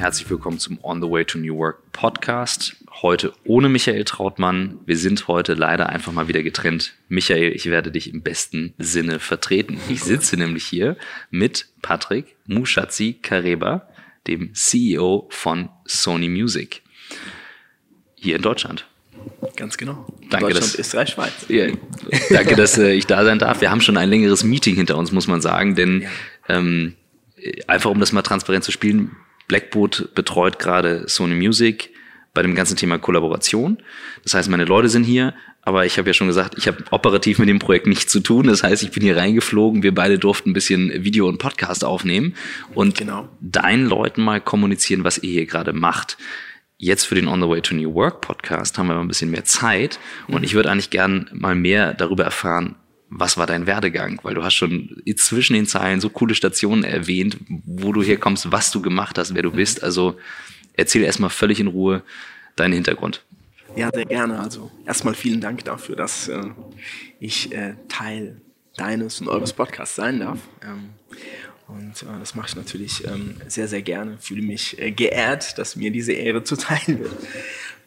Herzlich willkommen zum On the Way to New Work Podcast. Heute ohne Michael Trautmann. Wir sind heute leider einfach mal wieder getrennt. Michael, ich werde dich im besten Sinne vertreten. Ich sitze nämlich hier mit Patrick Mushatzi Kareba, dem CEO von Sony Music. Hier in Deutschland. Ganz genau. Danke, Deutschland, dass, Österreich, Schweiz. Ja, danke, dass äh, ich da sein darf. Wir haben schon ein längeres Meeting hinter uns, muss man sagen, denn Ja. ähm, einfach um das mal transparent zu spielen, Blackboot betreut gerade Sony Music bei dem ganzen Thema Kollaboration. Das heißt, meine Leute sind hier, aber ich habe ja schon gesagt, ich habe operativ mit dem Projekt nichts zu tun. Das heißt, ich bin hier reingeflogen, wir beide durften ein bisschen Video und Podcast aufnehmen und Genau. deinen Leuten mal kommunizieren, was ihr hier gerade macht. Jetzt für den On the Way to New Work Podcast haben wir mal ein bisschen mehr Zeit und ich würde eigentlich gern mal mehr darüber erfahren, was war dein Werdegang? Weil du hast schon zwischen den Zeilen so coole Stationen erwähnt, wo du herkommst, was du gemacht hast, wer du bist. Also erzähl erstmal völlig in Ruhe deinen Hintergrund. Ja, sehr gerne. Also erstmal vielen Dank dafür, dass äh, ich äh, Teil deines und eures Podcasts sein darf. Ähm, und äh, das mache ich natürlich ähm, sehr, sehr gerne. Fühle mich äh, geehrt, dass mir diese Ehre zuteil wird.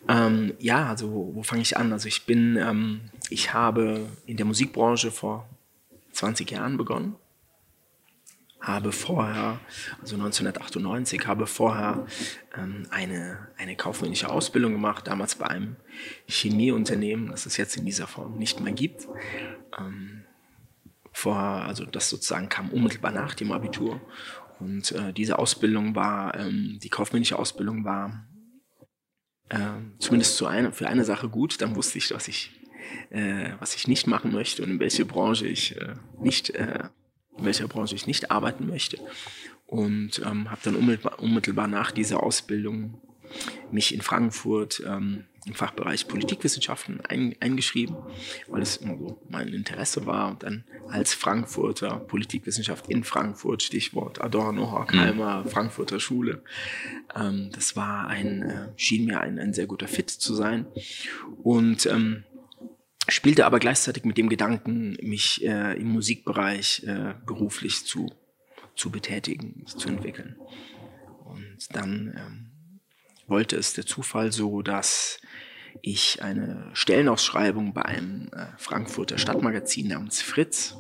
Ähm, ja, also wo, wo fange ich an? Also ich bin, ähm, ich habe in der Musikbranche vor 20 Jahren begonnen. habe vorher, also 1998, habe vorher ähm, eine, eine kaufmännische Ausbildung gemacht, damals bei einem Chemieunternehmen, das es jetzt in dieser Form nicht mehr gibt. Ähm, vorher, also das sozusagen kam unmittelbar nach dem Abitur. Und äh, diese Ausbildung war, ähm, die kaufmännische Ausbildung war äh, zumindest zu eine, für eine Sache gut. Dann wusste ich, was ich, äh, was ich nicht machen möchte und in welche Branche ich äh, nicht, äh, in welcher Branche ich nicht arbeiten möchte. Und ähm, habe dann unmittelbar, unmittelbar nach dieser Ausbildung mich in Frankfurt ähm, im Fachbereich Politikwissenschaften ein, eingeschrieben, weil es immer so mein Interesse war. Und dann als Frankfurter Politikwissenschaft in Frankfurt, Stichwort Adorno, Horkheimer, Frankfurter Schule. Ähm, das war ein, äh, schien mir ein, ein sehr guter Fit zu sein. Und ähm, spielte aber gleichzeitig mit dem Gedanken, mich äh, im Musikbereich äh, beruflich zu, zu betätigen, zu entwickeln. Und dann ähm, wollte es der Zufall so, dass ich eine Stellenausschreibung bei einem äh, Frankfurter Stadtmagazin namens Fritz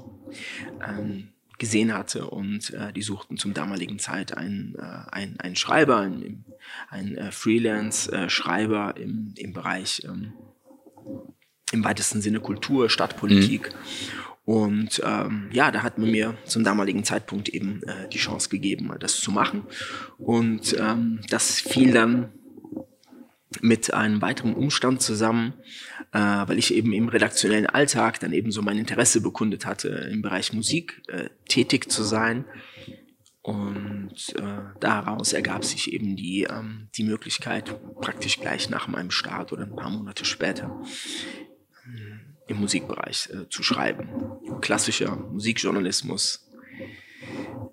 ähm, gesehen hatte und äh, die suchten zum damaligen Zeit einen, äh, einen, einen Schreiber, einen, einen äh, Freelance-Schreiber im, im Bereich ähm, im weitesten Sinne Kultur, Stadtpolitik. Und ähm, ja, da hat man mir zum damaligen Zeitpunkt eben äh, die Chance gegeben, das zu machen. Und ähm, das fiel dann mit einem weiteren Umstand zusammen, äh, weil ich eben im redaktionellen Alltag dann eben so mein Interesse bekundet hatte, im Bereich Musik äh, tätig zu sein. Und äh, daraus ergab sich eben die, ähm, die Möglichkeit, praktisch gleich nach meinem Start oder ein paar Monate später im Musikbereich äh, zu schreiben. Klassischer Musikjournalismus,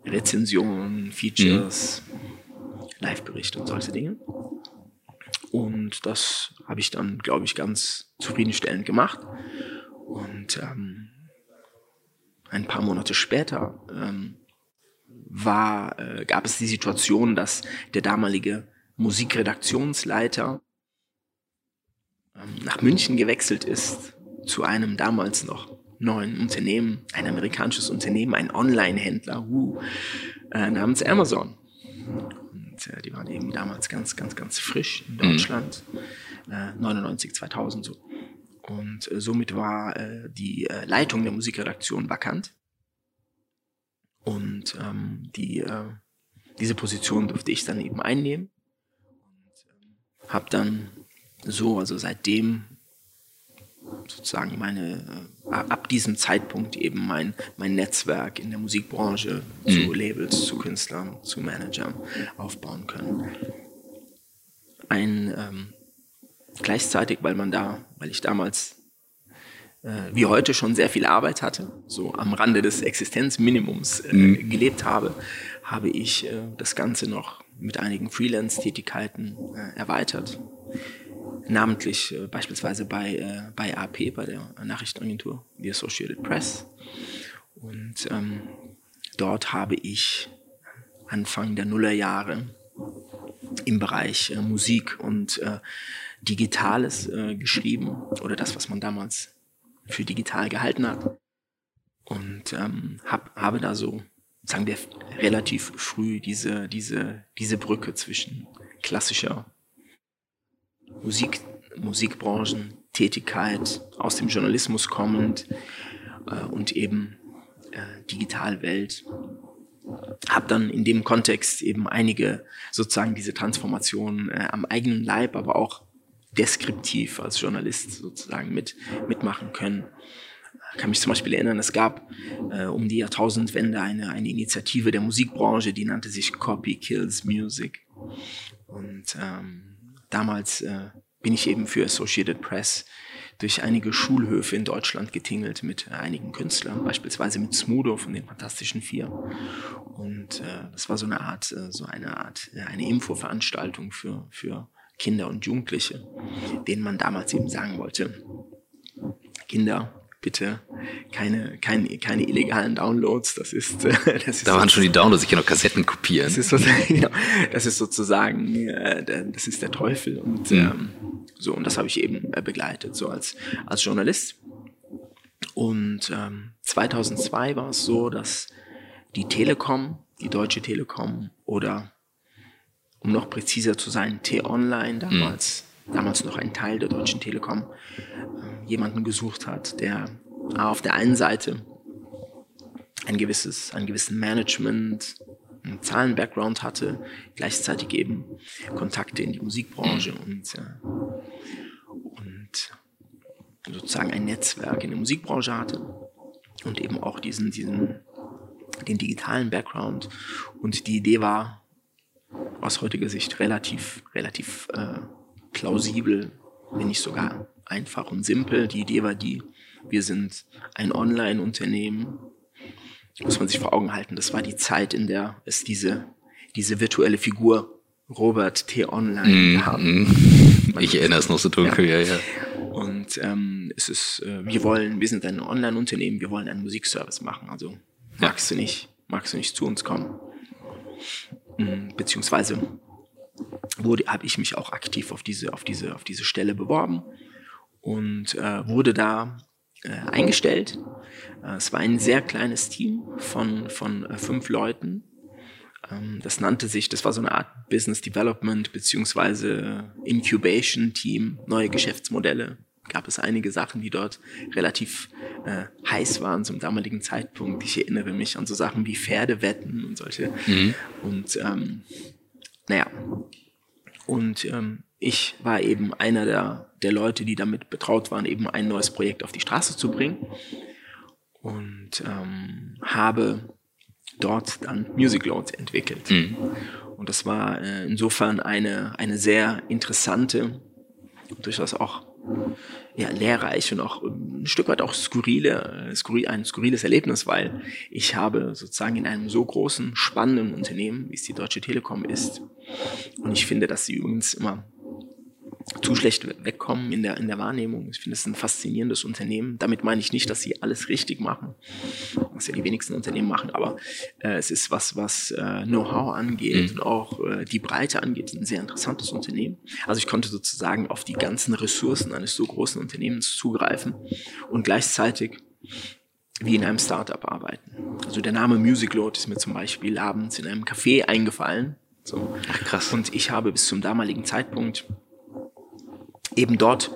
Rezensionen, Features, Live-Berichte und solche Dinge. Und das habe ich dann, glaube ich, ganz zufriedenstellend gemacht. Und ähm, ein paar Monate später ähm, war, äh, gab es die Situation, dass der damalige Musikredaktionsleiter nach München gewechselt ist zu einem damals noch neuen Unternehmen, ein amerikanisches Unternehmen, ein Online-Händler uh, äh, namens Amazon. Und äh, die waren eben damals ganz, ganz, ganz frisch in Deutschland, äh, 99, 2000 so. Und äh, somit war äh, die Leitung der Musikredaktion vakant. Und ähm, die, diese Position durfte ich dann eben einnehmen. Und ähm, habe dann so, also seitdem sozusagen meine, äh, ab diesem Zeitpunkt eben mein, mein Netzwerk in der Musikbranche zu Labels, zu Künstlern, zu Managern aufbauen können. Ein, ähm, gleichzeitig, weil man da, weil ich damals äh, wie heute schon sehr viel Arbeit hatte, so am Rande des Existenzminimums äh, gelebt habe, habe ich äh, das Ganze noch mit einigen Freelance-Tätigkeiten äh, erweitert namentlich äh, beispielsweise bei, äh, bei AP, bei der Nachrichtenagentur, die Associated Press. Und ähm, dort habe ich Anfang der Nullerjahre im Bereich äh, Musik und äh, Digitales äh, geschrieben oder das, was man damals für digital gehalten hat. Und ähm, hab, habe da so, sagen wir, relativ früh diese, diese, diese Brücke zwischen klassischer Musik, Musikbranchen, Tätigkeit, aus dem Journalismus kommend äh, und eben äh, Digitalwelt habe dann in dem Kontext eben einige sozusagen diese Transformation äh, am eigenen Leib, aber auch deskriptiv als Journalist sozusagen mit, mitmachen können. Ich kann mich zum Beispiel erinnern, es gab äh, um die Jahrtausendwende eine, eine Initiative der Musikbranche, die nannte sich Copy Kills Music. Und ähm, damals äh, bin ich eben für Associated Press durch einige Schulhöfe in Deutschland getingelt mit einigen Künstlern, beispielsweise mit Smudo von den Fantastischen Vier. Und äh, das war so eine Art, äh, so eine Art, äh, eine Infoveranstaltung für, für Kinder und Jugendliche, denen man damals eben sagen wollte, Kinder, bitte keine, keine, keine illegalen Downloads. Das ist, das ist da waren schon die Downloads, ich kann auch Kassetten kopieren. Das ist sozusagen, genau, das ist sozusagen, äh, das ist der Teufel und mhm. ähm, so und das habe ich eben äh, begleitet so als als Journalist. Und ähm, 2002 war es so, dass die Telekom, die Deutsche Telekom oder um noch präziser zu sein, T-Online damals, mhm. Damals noch ein Teil der Deutschen Telekom, äh, jemanden gesucht hat, der auf der einen Seite ein gewisses, ein gewissen Management, einen Zahlen-Background hatte, gleichzeitig eben Kontakte in die Musikbranche und, äh, und sozusagen ein Netzwerk in der Musikbranche hatte und eben auch diesen, diesen, den digitalen Background. Und die Idee war aus heutiger Sicht relativ, relativ äh, plausibel, wenn nicht sogar einfach und simpel. Die Idee war die, wir sind ein Online-Unternehmen. Muss man sich vor Augen halten. Das war die Zeit, in der es diese, diese virtuelle Figur Robert T. Online mm, gab. Mm. Ich erinnere es noch so dunkel, ja, ja. ja. Und ähm, es ist, äh, wir wollen, wir sind ein Online-Unternehmen, wir wollen einen Musikservice machen. Also magst ja. du nicht, magst du nicht zu uns kommen? Mhm, beziehungsweise wurde, habe ich mich auch aktiv auf diese, auf diese, auf diese Stelle beworben und äh, wurde da äh, eingestellt. Äh, es war ein sehr kleines Team von, von äh, fünf Leuten. Ähm, das nannte sich, das war so eine Art Business Development beziehungsweise Incubation Team, neue Geschäftsmodelle. Gab es einige Sachen, die dort relativ äh, heiß waren zum damaligen Zeitpunkt. Ich erinnere mich an so Sachen wie Pferdewetten und solche. Mhm. Und ähm, naja, und ähm, ich war eben einer der, der Leute, die damit betraut waren, eben ein neues Projekt auf die Straße zu bringen. Und ähm, habe dort dann Music Load entwickelt. Mhm. Und das war äh, insofern eine, eine sehr interessante, durchaus auch ja, lehrreich und auch ein Stück weit auch skurrile, skurril, ein skurriles Erlebnis, weil ich habe sozusagen in einem so großen, spannenden Unternehmen, wie es die Deutsche Telekom ist, und ich finde, dass sie übrigens immer zu schlecht wegkommen in der, in der Wahrnehmung. Ich finde es ein faszinierendes Unternehmen. Damit meine ich nicht, dass sie alles richtig machen, was ja die wenigsten Unternehmen machen, aber äh, es ist was, was äh, Know-how angeht mhm. und auch äh, die Breite angeht, ein sehr interessantes Unternehmen. Also ich konnte sozusagen auf die ganzen Ressourcen eines so großen Unternehmens zugreifen und gleichzeitig wie in einem Startup arbeiten. Also der Name Music Load ist mir zum Beispiel abends in einem Café eingefallen. So. Ach, krass. Und ich habe bis zum damaligen Zeitpunkt eben dort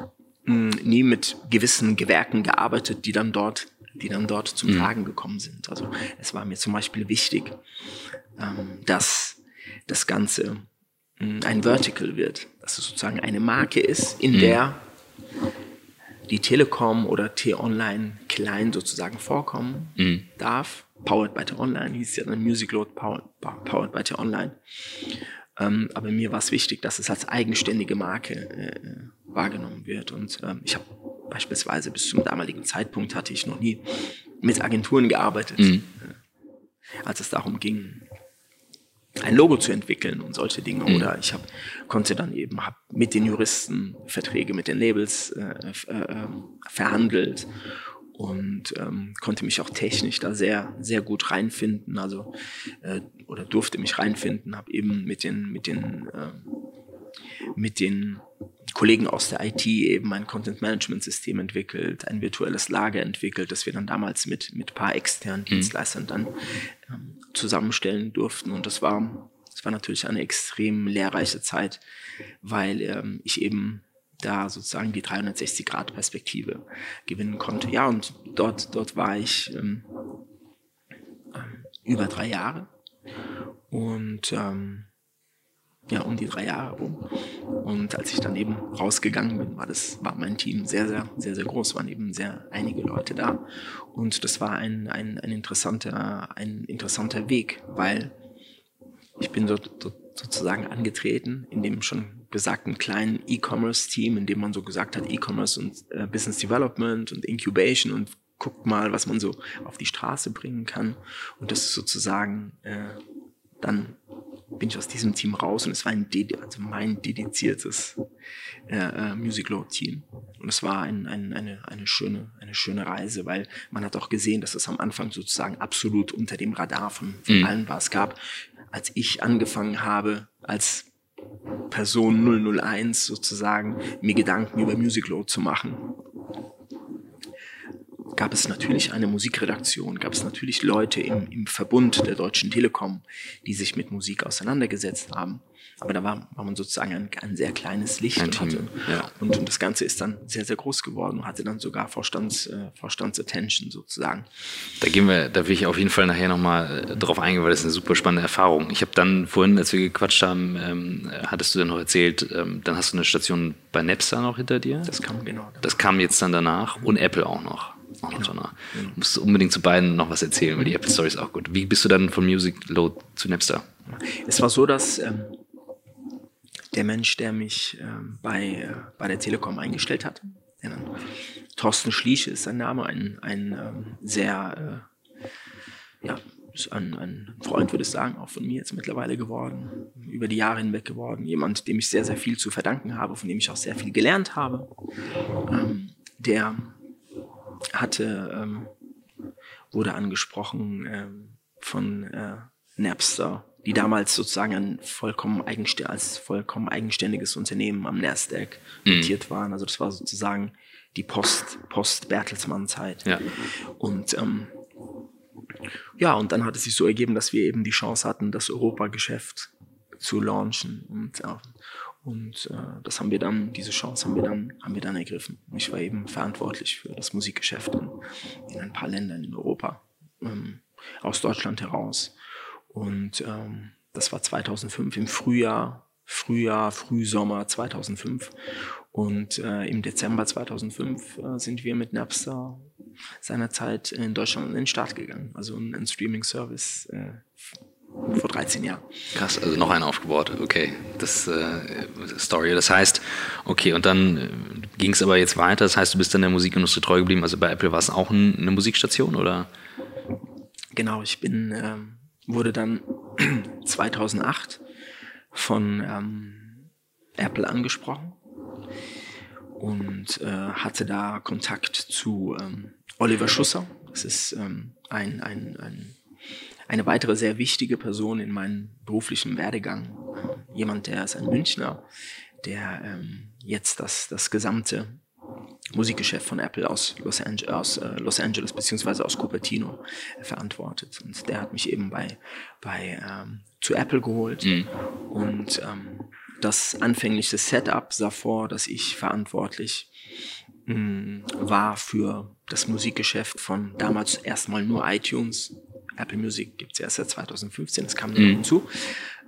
mh, hm, nie mit gewissen Gewerken gearbeitet, die dann dort, die dann dort zum mhm. Tragen gekommen sind. Also es war mir zum Beispiel wichtig, ähm, dass das Ganze mh, hm, ein Vertical wird, dass es sozusagen eine Marke ist, in mhm. der die Telekom oder T-Online klein sozusagen vorkommen mhm. darf. Powered by T-Online hieß ja dann Music Load Powered, powered by T-Online. Ähm, aber mir war es wichtig, dass es als eigenständige Marke äh, wahrgenommen wird. Und ähm, ich habe beispielsweise bis zum damaligen Zeitpunkt hatte ich noch nie mit Agenturen gearbeitet, mhm. äh, als es darum ging, ein Logo zu entwickeln und solche Dinge. Mhm. Oder ich hab, konnte dann eben hab mit den Juristen Verträge mit den Labels äh, äh, verhandelt und ähm, konnte mich auch technisch da sehr, sehr gut reinfinden, also äh, oder durfte mich reinfinden, habe eben mit den, mit den, äh, mit den Kollegen aus der IT eben ein Content Management System entwickelt, ein virtuelles Lager entwickelt, das wir dann damals mit mit paar externen mhm. Dienstleistern dann ähm, zusammenstellen durften und das war das war natürlich eine extrem lehrreiche Zeit, weil ähm, ich eben da sozusagen die 360-Grad-Perspektive gewinnen konnte. Ja, und dort, dort war ich ähm, ähm, über drei Jahre und ähm, ja, um die drei Jahre rum. Und als ich dann eben rausgegangen bin, war das, war mein Team sehr, sehr, sehr, sehr groß, waren eben sehr einige Leute da. Und das war ein, ein, ein interessanter, ein interessanter Weg, weil ich bin so, so, sozusagen angetreten in dem schon besagten kleinen E-Commerce-Team, in dem man so gesagt hat, E-Commerce und äh, Business Development und Incubation und guckt mal, was man so auf die Straße bringen kann. Und das ist sozusagen, äh, dann bin ich aus diesem Team raus und es war ein also mein dediziertes äh, äh, Music Load Team. Und es war ein, ein, eine, eine, schöne, eine schöne Reise, weil man hat auch gesehen, dass es am Anfang sozusagen absolut unter dem Radar von, von mhm. allen war. Es gab als ich angefangen habe, als Person 001 sozusagen, mir Gedanken über Music Load zu machen, gab es natürlich eine Musikredaktion, gab es natürlich Leute im, im Verbund der Deutschen Telekom, die sich mit Musik auseinandergesetzt haben. Aber da war, war man sozusagen ein, ein sehr kleines Licht ein und, hatte, ja. und, und, das Ganze ist dann sehr, sehr groß geworden und hatte dann sogar Vorstands, äh, Vorstandsattention sozusagen. Da gehen wir, da will ich auf jeden Fall nachher nochmal äh, drauf eingehen, weil das ist eine super spannende Erfahrung. Ich habe dann vorhin, als wir gequatscht haben, ähm, hattest du dann noch erzählt, ähm, dann hast du eine Station bei Napster noch hinter dir. Das kam genau. Das kam jetzt dann danach und Apple auch noch. Genau. noch genau. Du musst unbedingt zu beiden noch was erzählen, weil die Apple Story ist auch gut. Wie bist du dann von Music Load zu Napster? Es war so, dass ähm, der Mensch, der mich ähm, bei, äh, bei der Telekom eingestellt hat, der dann, Thorsten Schliesche ist sein Name, ein, ein ähm, sehr, äh, ja, ein, ein Freund, würde ich sagen, auch von mir jetzt mittlerweile geworden, über die Jahre hinweg geworden. Jemand, dem ich sehr, sehr viel zu verdanken habe, von dem ich auch sehr viel gelernt habe. Ähm, der hatte, ähm, wurde angesprochen ähm, von äh, Napster, die damals sozusagen ein vollkommen als vollkommen eigenständiges Unternehmen am Nasdaq mhm. notiert waren. Also das war sozusagen die Post, Post-Bertelsmann-Zeit. Ja. Und ähm, ja, und dann hat es sich so ergeben, dass wir eben die Chance hatten, das Europageschäft zu launchen. Und, äh, und äh, das haben wir dann, diese Chance haben wir dann, haben wir dann ergriffen. Ich war eben verantwortlich für das Musikgeschäft in, in ein paar Ländern in Europa, ähm, aus Deutschland heraus. Und ähm, das war 2005 im Frühjahr, Frühjahr, Frühsommer 2005. Und äh, im Dezember 2005 äh, sind wir mit Napster seinerzeit in Deutschland in den Start gegangen. Also ein, ein Streaming-Service äh, vor 13 Jahren. Krass, also noch einer aufgebaut. Okay, das äh, Story. Das heißt, okay, und dann äh, ging es aber jetzt weiter. Das heißt, du bist dann der Musikindustrie treu geblieben. Also bei Apple war es auch ein, eine Musikstation, oder? Genau, ich bin ähm, wurde dann 2008 von ähm, Apple angesprochen und äh, hatte da Kontakt zu ähm, Oliver Schusser. Das ist ähm, ein, ein, ein, eine weitere sehr wichtige Person in meinem beruflichen Werdegang. Jemand, der ist ein Münchner, der ähm, jetzt das, das gesamte Musikgeschäft von Apple aus Los, Ange aus, äh, Los Angeles beziehungsweise aus Cupertino äh, verantwortet. Und der hat mich eben bei, bei ähm, zu Apple geholt. Mhm. Und ähm, das anfängliche Setup sah vor, dass ich verantwortlich mh, mm, war für das Musikgeschäft von damals erstmal nur iTunes. Apple Music gibt es erst seit 2015, das kam mhm. hinzu.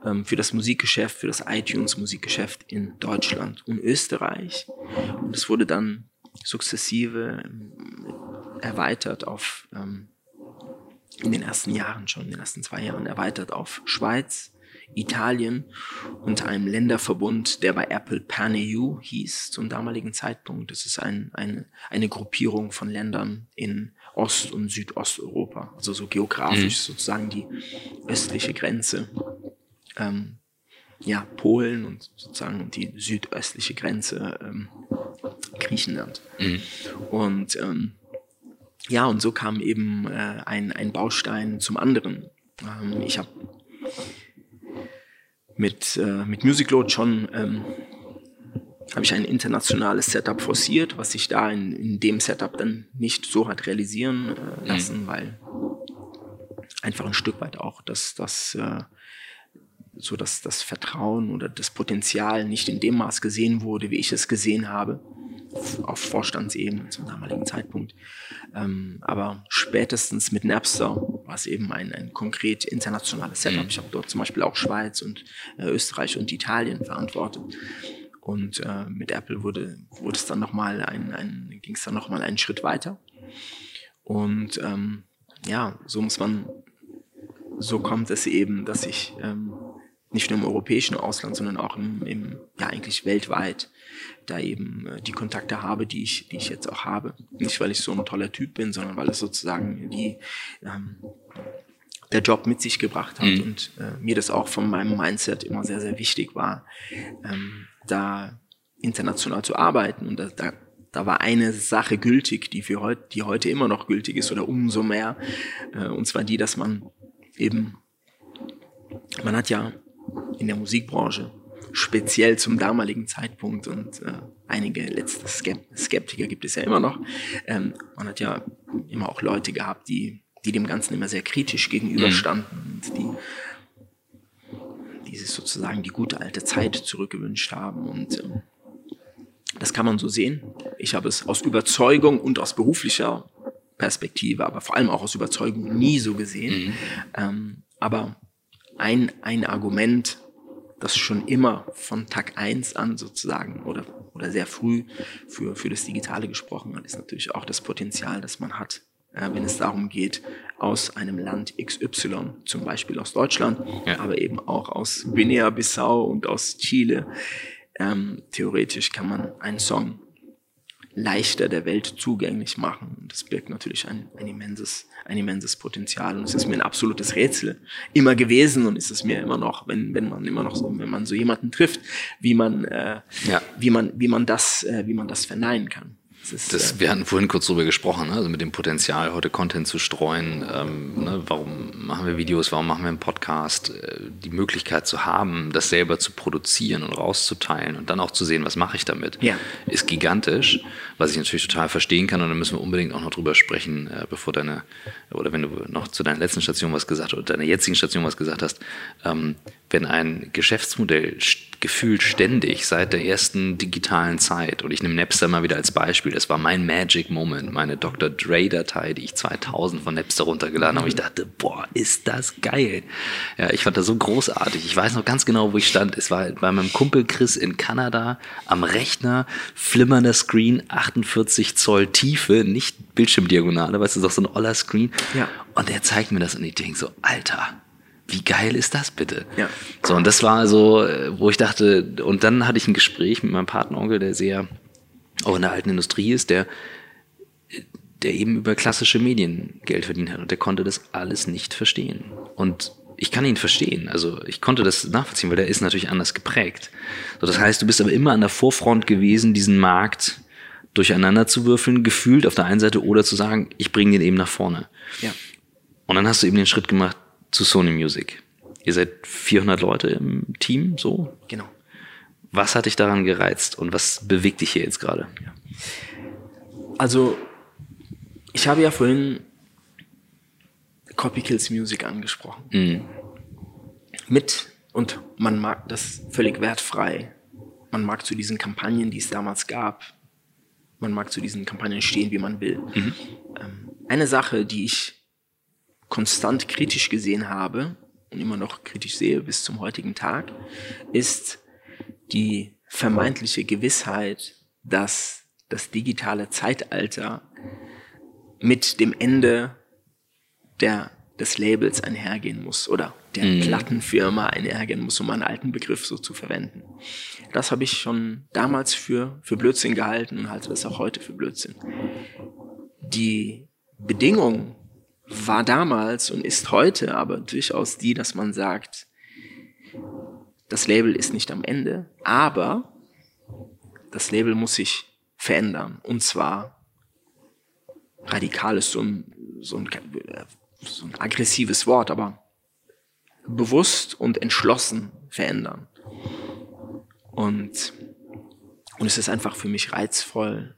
Ähm, für das Musikgeschäft, für das iTunes-Musikgeschäft in Deutschland und Österreich. Und es wurde dann sukzessive ähm, erweitert auf, ähm, in den ersten Jahren schon, in den ersten zwei Jahren erweitert auf Schweiz, Italien unter einem Länderverbund, der bei Apple PanEU hieß zum damaligen Zeitpunkt. Das ist ein, eine, eine Gruppierung von Ländern in Ost- und Südosteuropa, also so geografisch mhm. sozusagen die östliche Grenze. Ähm, ja, Polen und sozusagen die südöstliche Grenze ähm, Griechenland. Mhm. Und ähm, ja, und so kam eben äh, ein, ein Baustein zum anderen. Ähm, ich habe mit, äh, mit Music Load schon ähm, habe ich ein internationales Setup forciert, was sich da in, in dem Setup dann nicht so hat realisieren äh, mhm. lassen, mhm. weil einfach ein Stück weit auch das, das äh, so dass das Vertrauen oder das Potenzial nicht in dem Maß gesehen wurde, wie ich es gesehen habe, auf Vorstandsebene zum damaligen Zeitpunkt. Ähm, aber spätestens mit Napster war es eben ein, ein konkret internationales Setup. Mhm. Ich habe dort zum Beispiel auch Schweiz und äh, Österreich und Italien verantwortet. Und äh, mit Apple wurde, wurde es dann nochmal ein, ein, ging es dann nochmal einen Schritt weiter. Und ähm, ja, so muss man, so kommt es eben, dass ich ähm, nicht nur im europäischen Ausland, sondern auch im, im ja eigentlich weltweit da eben äh, die Kontakte habe, die ich, die ich jetzt auch habe. Nicht, weil ich so ein toller Typ bin, sondern weil es sozusagen die, ähm, der Job mit sich gebracht hat mhm. und äh, mir das auch von meinem Mindset immer sehr, sehr wichtig war, ähm, da international zu arbeiten. Und da, da, da war eine Sache gültig, die für heute, die heute immer noch gültig ist oder umso mehr. Äh, und zwar die, dass man eben, man hat ja in der Musikbranche speziell zum damaligen Zeitpunkt und äh, einige letzte Skeptiker gibt es ja immer noch. Ähm, man hat ja immer auch Leute gehabt, die, die dem Ganzen immer sehr kritisch gegenüberstanden mhm. und die, die sich sozusagen die gute alte Zeit zurückgewünscht haben und ähm, das kann man so sehen. Ich habe es aus Überzeugung und aus beruflicher Perspektive, aber vor allem auch aus Überzeugung nie so gesehen. Mhm. Ähm, aber ein, ein Argument, das schon immer von Tag eins an sozusagen oder, oder sehr früh für, für das Digitale gesprochen hat, ist natürlich auch das Potenzial, das man hat, wenn es darum geht, aus einem Land XY, zum Beispiel aus Deutschland, ja. aber eben auch aus Guinea-Bissau und aus Chile, ähm, theoretisch kann man einen Song leichter der Welt zugänglich machen. Und das birgt natürlich ein, ein, immenses, ein immenses Potenzial. Und es ist mir ein absolutes Rätsel immer gewesen und ist es mir immer noch, wenn, wenn man immer noch so, wenn man so jemanden trifft, wie man, äh, ja. wie man, wie man das, äh, wie man das verneinen kann. Das, das wir hatten vorhin kurz drüber gesprochen, ne? also mit dem Potenzial, heute Content zu streuen. Ähm, ne? Warum machen wir Videos, warum machen wir einen Podcast? Äh, die Möglichkeit zu haben, das selber zu produzieren und rauszuteilen und dann auch zu sehen, was mache ich damit, ja. ist gigantisch, was ich natürlich total verstehen kann. Und da müssen wir unbedingt auch noch drüber sprechen, äh, bevor deine, oder wenn du noch zu deiner letzten Station was gesagt oder deiner jetzigen Station was gesagt hast, ähm, wenn ein Geschäftsmodell gefühlt ständig seit der ersten digitalen Zeit, und ich nehme Napster mal wieder als Beispiel, das war mein Magic Moment, meine Dr. Dre-Datei, die ich 2000 von Napster runtergeladen habe. Ich dachte, boah, ist das geil. Ja, ich fand das so großartig. Ich weiß noch ganz genau, wo ich stand. Es war bei meinem Kumpel Chris in Kanada am Rechner, flimmernder Screen, 48 Zoll Tiefe, nicht Bildschirmdiagonale, weißt du, das ist auch so ein oller Screen. Ja. Und er zeigt mir das und ich denke so, Alter, wie geil ist das bitte? Ja. So, und das war so, wo ich dachte, und dann hatte ich ein Gespräch mit meinem Patenonkel, der sehr auch in der alten Industrie ist, der, der eben über klassische Medien Geld verdient hat und der konnte das alles nicht verstehen. Und ich kann ihn verstehen, also ich konnte das nachvollziehen, weil der ist natürlich anders geprägt. So, das heißt, du bist aber immer an der Vorfront gewesen, diesen Markt durcheinander zu würfeln, gefühlt auf der einen Seite oder zu sagen, ich bringe den eben nach vorne. Ja. Und dann hast du eben den Schritt gemacht, zu Sony Music. Ihr seid 400 Leute im Team, so? Genau. Was hat dich daran gereizt und was bewegt dich hier jetzt gerade? Also, ich habe ja vorhin Copy Kills Music angesprochen. Mhm. Mit, und man mag das völlig wertfrei. Man mag zu diesen Kampagnen, die es damals gab, man mag zu diesen Kampagnen stehen, wie man will. Mhm. Ähm, eine Sache, die ich konstant kritisch gesehen habe und immer noch kritisch sehe bis zum heutigen Tag, ist die vermeintliche Gewissheit, dass das digitale Zeitalter mit dem Ende der, des Labels einhergehen muss oder der mhm. Plattenfirma einhergehen muss, um einen alten Begriff so zu verwenden. Das habe ich schon damals für, für Blödsinn gehalten und halte das auch heute für Blödsinn. Die Bedingung war damals und ist heute aber durchaus die, dass man sagt, das Label ist nicht am Ende, aber das Label muss sich verändern und zwar radikal ist so ein, so ein, so ein aggressives Wort, aber bewusst und entschlossen verändern. Und, und es ist einfach für mich reizvoll,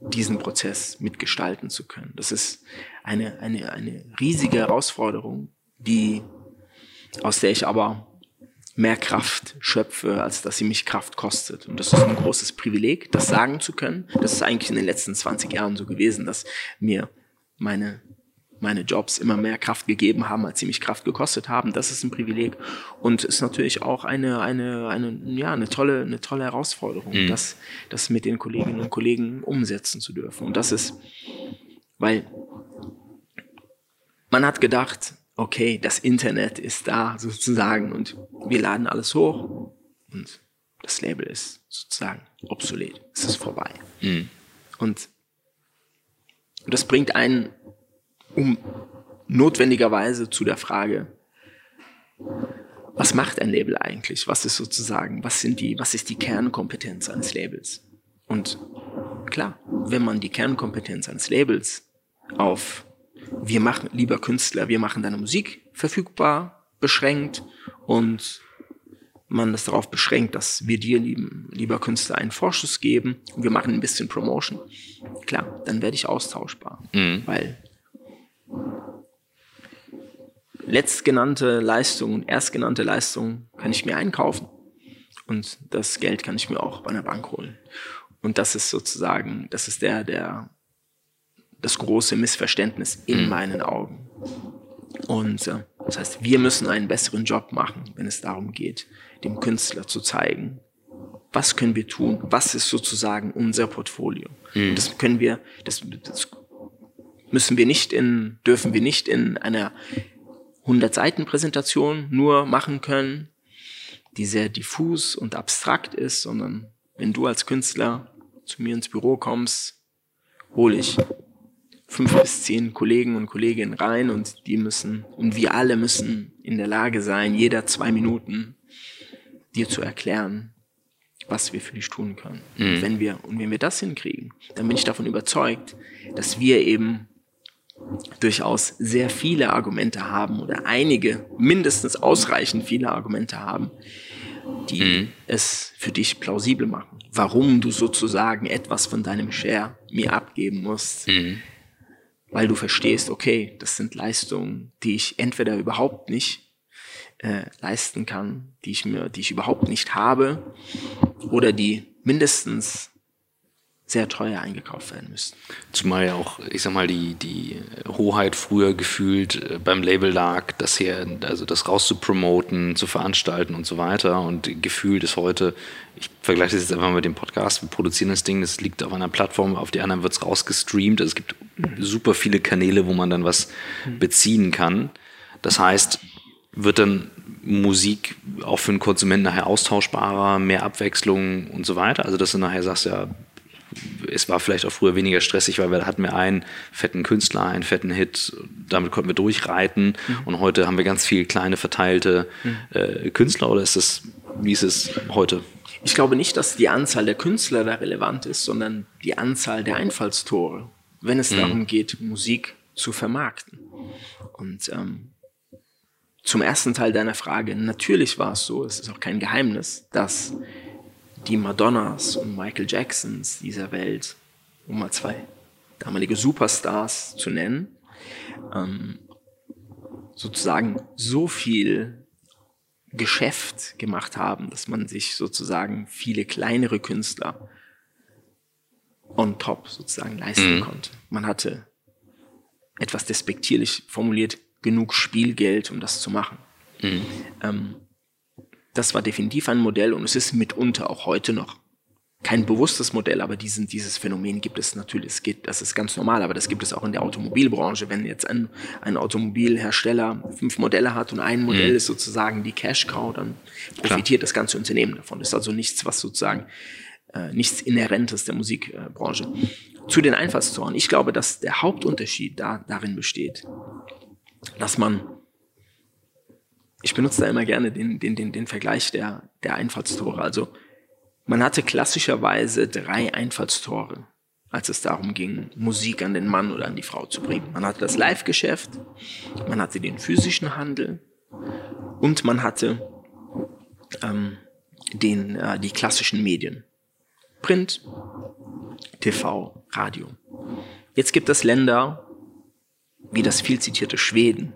diesen Prozess mitgestalten zu können. Das ist eine, eine, eine riesige Herausforderung, die, aus der ich aber mehr Kraft schöpfe, als dass sie mich Kraft kostet. Und das ist ein großes Privileg, das sagen zu können. Das ist eigentlich in den letzten 20 Jahren so gewesen, dass mir meine meine Jobs immer mehr Kraft gegeben haben, als sie mich Kraft gekostet haben. Das ist ein Privileg und ist natürlich auch eine eine eine ja eine tolle eine tolle Herausforderung, mhm. das das mit den Kolleginnen und Kollegen umsetzen zu dürfen. Und das ist, weil man hat gedacht, okay, das Internet ist da sozusagen und wir laden alles hoch und das Label ist sozusagen obsolet. Es ist vorbei. Mhm. Und das bringt einen um notwendigerweise zu der Frage, was macht ein Label eigentlich? Was ist sozusagen, was sind die, was ist die Kernkompetenz eines Labels? Und klar, wenn man die Kernkompetenz eines Labels auf wir machen, lieber Künstler, wir machen deine Musik verfügbar, beschränkt und man das darauf beschränkt, dass wir dir, lieben, lieber Künstler, einen Vorschuss geben und wir machen ein bisschen Promotion. Klar, dann werde ich austauschbar, mhm. weil letztgenannte Leistung und erstgenannte Leistung kann ich mir einkaufen. Und das Geld kann ich mir auch bei einer Bank holen. Und das ist sozusagen, das ist der, der, das große Missverständnis in mhm. meinen Augen. Und äh, das heißt, wir müssen einen besseren Job machen, wenn es darum geht, dem Künstler zu zeigen, was können wir tun, was ist sozusagen unser Portfolio. Mhm. Und das können wir, das, das müssen wir nicht in, dürfen wir nicht in einer 100 Seiten Präsentation nur machen können, die sehr diffus und abstrakt ist, sondern wenn du als Künstler zu mir ins Büro kommst, hole ich fünf bis zehn Kollegen und Kolleginnen rein und die müssen, und wir alle müssen in der Lage sein, jeder zwei Minuten dir zu erklären, was wir für dich tun können. Mhm. Und wenn wir, und wenn wir das hinkriegen, dann bin ich davon überzeugt, dass wir eben durchaus sehr viele Argumente haben oder einige, mindestens ausreichend viele Argumente haben, die mhm. es für dich plausibel machen, warum du sozusagen etwas von deinem Share mir abgeben musst, mhm. Weil du verstehst, okay, das sind Leistungen, die ich entweder überhaupt nicht äh, leisten kann, die ich mir, die ich überhaupt nicht habe, oder die mindestens sehr teuer eingekauft werden müssten. Zumal ja auch, ich sag mal, die, die Hoheit früher gefühlt äh, beim Label lag, das hier, also das rauszupromoten, zu veranstalten und so weiter. Und gefühlt ist heute, ich vergleiche das jetzt einfach mit dem Podcast, wir produzieren das Ding, das liegt auf einer Plattform, auf die anderen wird es rausgestreamt. Also es gibt. Super viele Kanäle, wo man dann was mhm. beziehen kann. Das heißt, wird dann Musik auch für einen Konsumenten nachher austauschbarer, mehr Abwechslung und so weiter. Also dass du nachher sagst, ja, es war vielleicht auch früher weniger stressig, weil wir hatten wir einen fetten Künstler, einen fetten Hit, damit konnten wir durchreiten mhm. und heute haben wir ganz viele kleine verteilte mhm. äh, Künstler oder ist es, wie ist es heute? Ich glaube nicht, dass die Anzahl der Künstler da relevant ist, sondern die Anzahl der Einfallstore, wenn es mhm. darum geht, Musik zu vermarkten. Und ähm, zum ersten Teil deiner Frage, natürlich war es so, es ist auch kein Geheimnis, dass die Madonnas und Michael Jacksons dieser Welt, um mal zwei damalige Superstars zu nennen, ähm, sozusagen so viel Geschäft gemacht haben, dass man sich sozusagen viele kleinere Künstler on top sozusagen leisten mhm. konnte. Man hatte etwas despektierlich formuliert genug Spielgeld, um das zu machen. Mhm. Ähm, das war definitiv ein Modell und es ist mitunter auch heute noch kein bewusstes Modell, aber diesen, dieses Phänomen gibt es natürlich, es geht, das ist ganz normal, aber das gibt es auch in der Automobilbranche. Wenn jetzt ein, ein Automobilhersteller fünf Modelle hat und ein Modell mhm. ist sozusagen die Cash Cow, dann profitiert Klar. das ganze Unternehmen davon. Das ist also nichts, was sozusagen äh, nichts Inhärentes der Musikbranche. Zu den Einfallstoren. Ich glaube, dass der Hauptunterschied da, darin besteht, dass man ich benutze da immer gerne den, den, den, den Vergleich der, der Einfallstore. Also man hatte klassischerweise drei Einfallstore als es darum ging, Musik an den Mann oder an die Frau zu bringen. Man hatte das Live-Geschäft, man hatte den physischen Handel und man hatte ähm, den, äh, die klassischen Medien. Print, TV, Radio. Jetzt gibt es Länder wie das viel zitierte Schweden.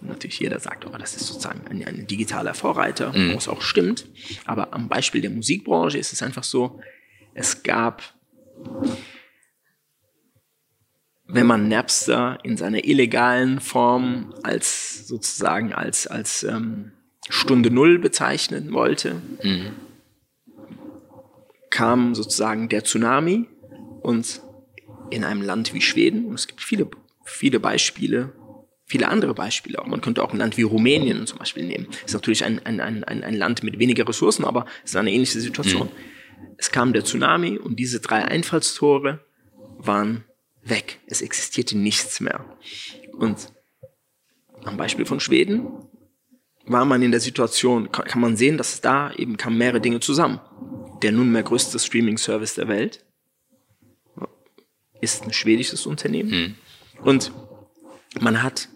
Natürlich jeder sagt, oh, das ist sozusagen ein, ein digitaler Vorreiter, mhm. was auch stimmt. Aber am Beispiel der Musikbranche ist es einfach so, es gab, wenn man Napster in seiner illegalen Form als sozusagen als, als ähm, Stunde Null bezeichnen wollte, mhm. Kam sozusagen der Tsunami und in einem Land wie Schweden, und es gibt viele, viele Beispiele, viele andere Beispiele auch. Man könnte auch ein Land wie Rumänien zum Beispiel nehmen. Ist natürlich ein, ein, ein, ein Land mit weniger Ressourcen, aber es ist eine ähnliche Situation. Mhm. Es kam der Tsunami und diese drei Einfallstore waren weg. Es existierte nichts mehr. Und am Beispiel von Schweden war man in der Situation, kann, kann man sehen, dass da eben kamen mehrere Dinge zusammen. Der nunmehr größte Streaming-Service der Welt ist ein schwedisches Unternehmen. Mhm. Und man hat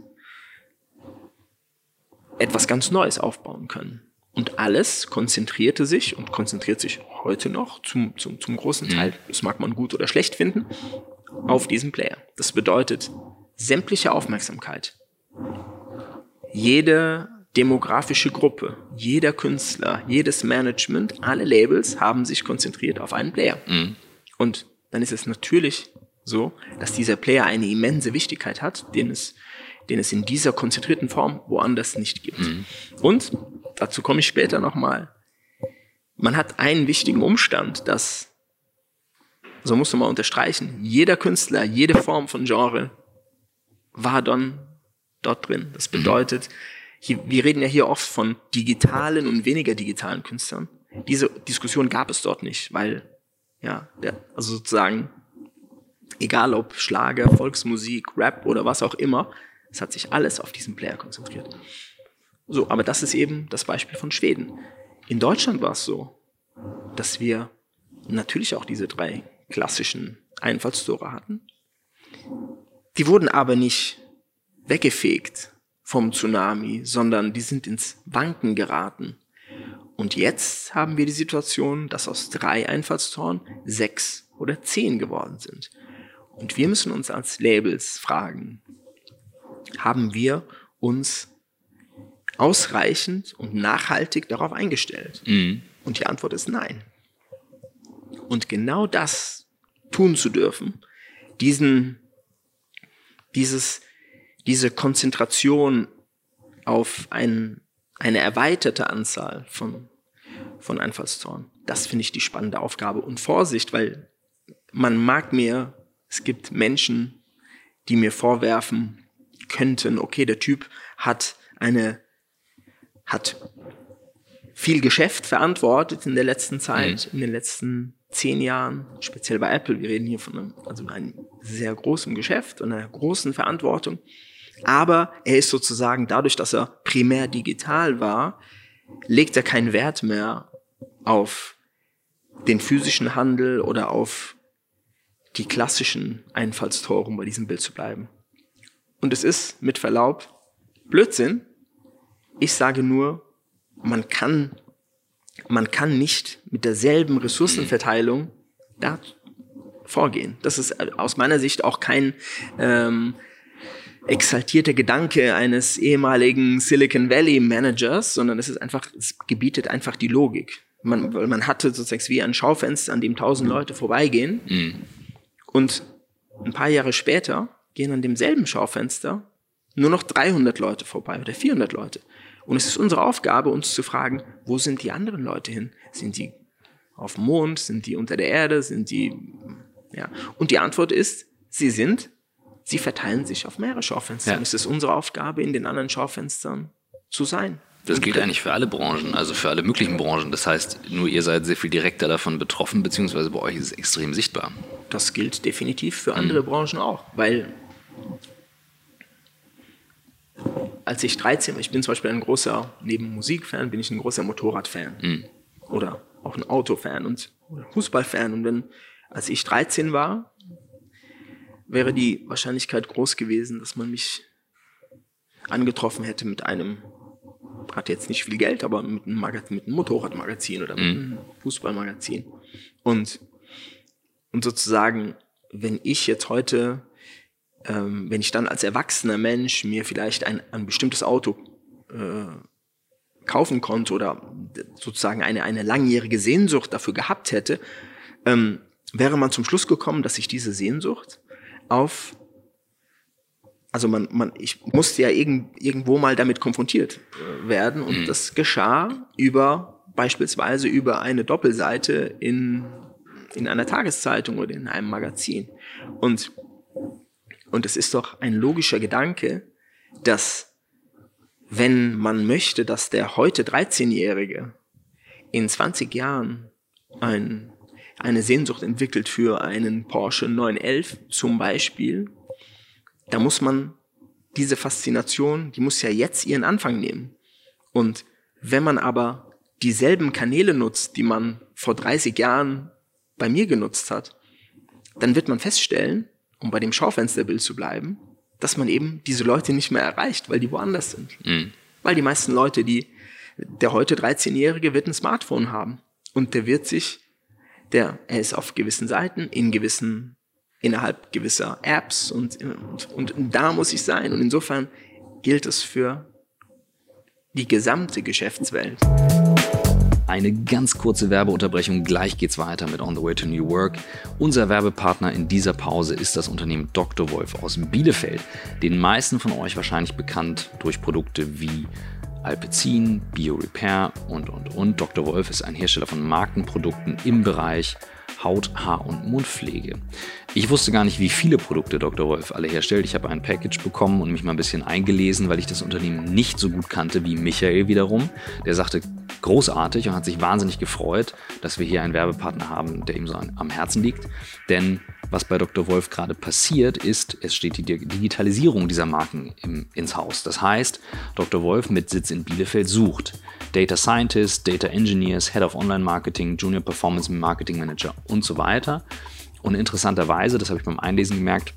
etwas ganz Neues aufbauen können. Und alles konzentrierte sich und konzentriert sich heute noch zum, zum, zum großen Teil, das mag man gut oder schlecht finden, auf diesen Player. Das bedeutet, sämtliche Aufmerksamkeit, jede demografische Gruppe, jeder Künstler, jedes Management, alle Labels haben sich konzentriert auf einen Player. Mhm. Und dann ist es natürlich so, dass dieser Player eine immense Wichtigkeit hat, den es, den es in dieser konzentrierten Form woanders nicht gibt. Mhm. Und, dazu komme ich später nochmal, man hat einen wichtigen Umstand, dass, so musst du mal unterstreichen, jeder Künstler, jede Form von Genre war dann dort drin. Das mhm. Hier, wir reden ja hier oft von digitalen und weniger digitalen Künstlern. Diese Diskussion gab es dort nicht, weil, ja, der, also sozusagen, egal ob Schlager, Volksmusik, Rap oder was auch immer, es hat sich alles auf diesen Player konzentriert. So, aber das ist eben das Beispiel von Schweden. In Deutschland war es so, dass wir natürlich auch diese drei klassischen Einfallstore hatten. Die wurden aber nicht weggefegt vom Tsunami, sondern die sind ins Wanken geraten. Und jetzt haben wir die Situation, dass aus drei Einfallstoren sechs oder zehn geworden sind. Und wir müssen uns als Labels fragen, haben wir uns ausreichend und nachhaltig darauf eingestellt? Mhm. Und die Antwort ist nein. Und genau das tun zu dürfen, diesen, dieses, diese Konzentration auf ein, eine erweiterte Anzahl von, von Einfallstoren, das finde ich die spannende Aufgabe. Und Vorsicht, weil man mag mir es gibt Menschen, die mir vorwerfen könnten, okay, der Typ hat eine, hat viel Geschäft verantwortet in der letzten Zeit, mhm. in den letzten zehn Jahren, speziell bei Apple. Wir reden hier von einem, also einem sehr großen Geschäft und einer großen Verantwortung. Aber er ist sozusagen dadurch, dass er primär digital war, legt er keinen Wert mehr auf den physischen Handel oder auf die klassischen Einfallstore, um bei diesem Bild zu bleiben. Und es ist, mit Verlaub, Blödsinn. Ich sage nur, man kann, man kann nicht mit derselben Ressourcenverteilung da vorgehen. Das ist aus meiner Sicht auch kein ähm, exaltierter Gedanke eines ehemaligen Silicon Valley Managers, sondern es ist einfach, es gebietet einfach die Logik. Man, man hatte sozusagen wie ein Schaufenster, an dem tausend Leute vorbeigehen. Mhm. Und ein paar Jahre später gehen an demselben Schaufenster nur noch 300 Leute vorbei oder 400 Leute. Und es ist unsere Aufgabe, uns zu fragen, wo sind die anderen Leute hin? Sind die auf dem Mond? Sind die unter der Erde? Sind die, ja. Und die Antwort ist, sie sind, sie verteilen sich auf mehrere Schaufenster. Ja. es ist unsere Aufgabe, in den anderen Schaufenstern zu sein. Das gilt eigentlich für alle Branchen, also für alle möglichen Branchen. Das heißt, nur ihr seid sehr viel direkter davon betroffen, beziehungsweise bei euch ist es extrem sichtbar. Das gilt definitiv für andere mhm. Branchen auch, weil als ich 13 war, ich bin zum Beispiel ein großer, neben Musikfan, bin ich ein großer Motorradfan mhm. oder auch ein Autofan und Fußballfan. Und wenn als ich 13 war, wäre die Wahrscheinlichkeit groß gewesen, dass man mich angetroffen hätte mit einem, hat jetzt nicht viel Geld, aber mit einem, Magazin, mit einem Motorradmagazin oder mit mhm. einem Fußballmagazin. Und, und sozusagen, wenn ich jetzt heute, ähm, wenn ich dann als erwachsener Mensch mir vielleicht ein, ein bestimmtes Auto äh, kaufen konnte oder sozusagen eine, eine langjährige Sehnsucht dafür gehabt hätte, ähm, wäre man zum Schluss gekommen, dass sich diese Sehnsucht auf also man, man, ich musste ja irgend, irgendwo mal damit konfrontiert äh, werden und mhm. das geschah über beispielsweise über eine Doppelseite in, in einer Tageszeitung oder in einem Magazin. Und, und es ist doch ein logischer Gedanke, dass wenn man möchte, dass der heute 13-Jährige in 20 Jahren ein eine Sehnsucht entwickelt für einen Porsche 911 zum Beispiel, da muss man diese Faszination, die muss ja jetzt ihren Anfang nehmen. Und wenn man aber dieselben Kanäle nutzt, die man vor 30 Jahren bei mir genutzt hat, dann wird man feststellen, um bei dem Schaufensterbild zu bleiben, dass man eben diese Leute nicht mehr erreicht, weil die woanders sind. Mhm. Weil die meisten Leute, die, der heute 13-Jährige wird ein Smartphone haben und der wird sich der, er ist auf gewissen Seiten, in gewissen, innerhalb gewisser Apps und, und, und da muss ich sein. Und insofern gilt es für die gesamte Geschäftswelt. Eine ganz kurze Werbeunterbrechung, gleich geht's weiter mit On the Way to New Work. Unser Werbepartner in dieser Pause ist das Unternehmen Dr. Wolf aus Bielefeld. Den meisten von euch wahrscheinlich bekannt durch Produkte wie Alpecin, BioRepair und, und, und. Dr. Wolf ist ein Hersteller von Markenprodukten im Bereich Haut, Haar- und Mundpflege. Ich wusste gar nicht, wie viele Produkte Dr. Wolf alle herstellt. Ich habe ein Package bekommen und mich mal ein bisschen eingelesen, weil ich das Unternehmen nicht so gut kannte wie Michael wiederum. Der sagte, großartig und hat sich wahnsinnig gefreut, dass wir hier einen Werbepartner haben, der ihm so am Herzen liegt. Denn was bei Dr. Wolf gerade passiert, ist, es steht die Digitalisierung dieser Marken im, ins Haus. Das heißt, Dr. Wolf mit Sitz in Bielefeld sucht Data Scientists, Data Engineers, Head of Online Marketing, Junior Performance Marketing Manager und so weiter. Und interessanterweise, das habe ich beim Einlesen gemerkt,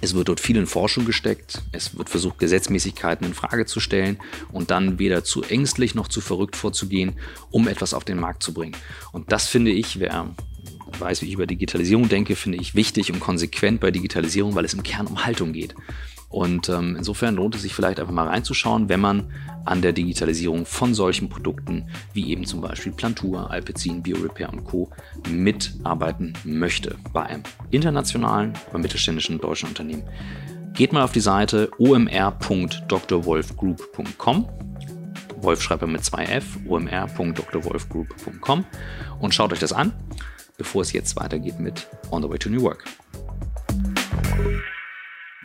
es wird dort viel in Forschung gesteckt. Es wird versucht, Gesetzmäßigkeiten in Frage zu stellen und dann weder zu ängstlich noch zu verrückt vorzugehen, um etwas auf den Markt zu bringen. Und das finde ich, wer weiß, wie ich über Digitalisierung denke, finde ich wichtig und konsequent bei Digitalisierung, weil es im Kern um Haltung geht. Und ähm, insofern lohnt es sich vielleicht einfach mal reinzuschauen, wenn man an der Digitalisierung von solchen Produkten wie eben zum Beispiel Plantur, Alpecin, BioRepair und Co. mitarbeiten möchte bei einem internationalen, aber mittelständischen deutschen Unternehmen. Geht mal auf die Seite omr.drwolfgroup.com. Wolf schreibt er mit zwei F, omr.drwolfgroup.com und schaut euch das an, bevor es jetzt weitergeht mit On the Way to New Work.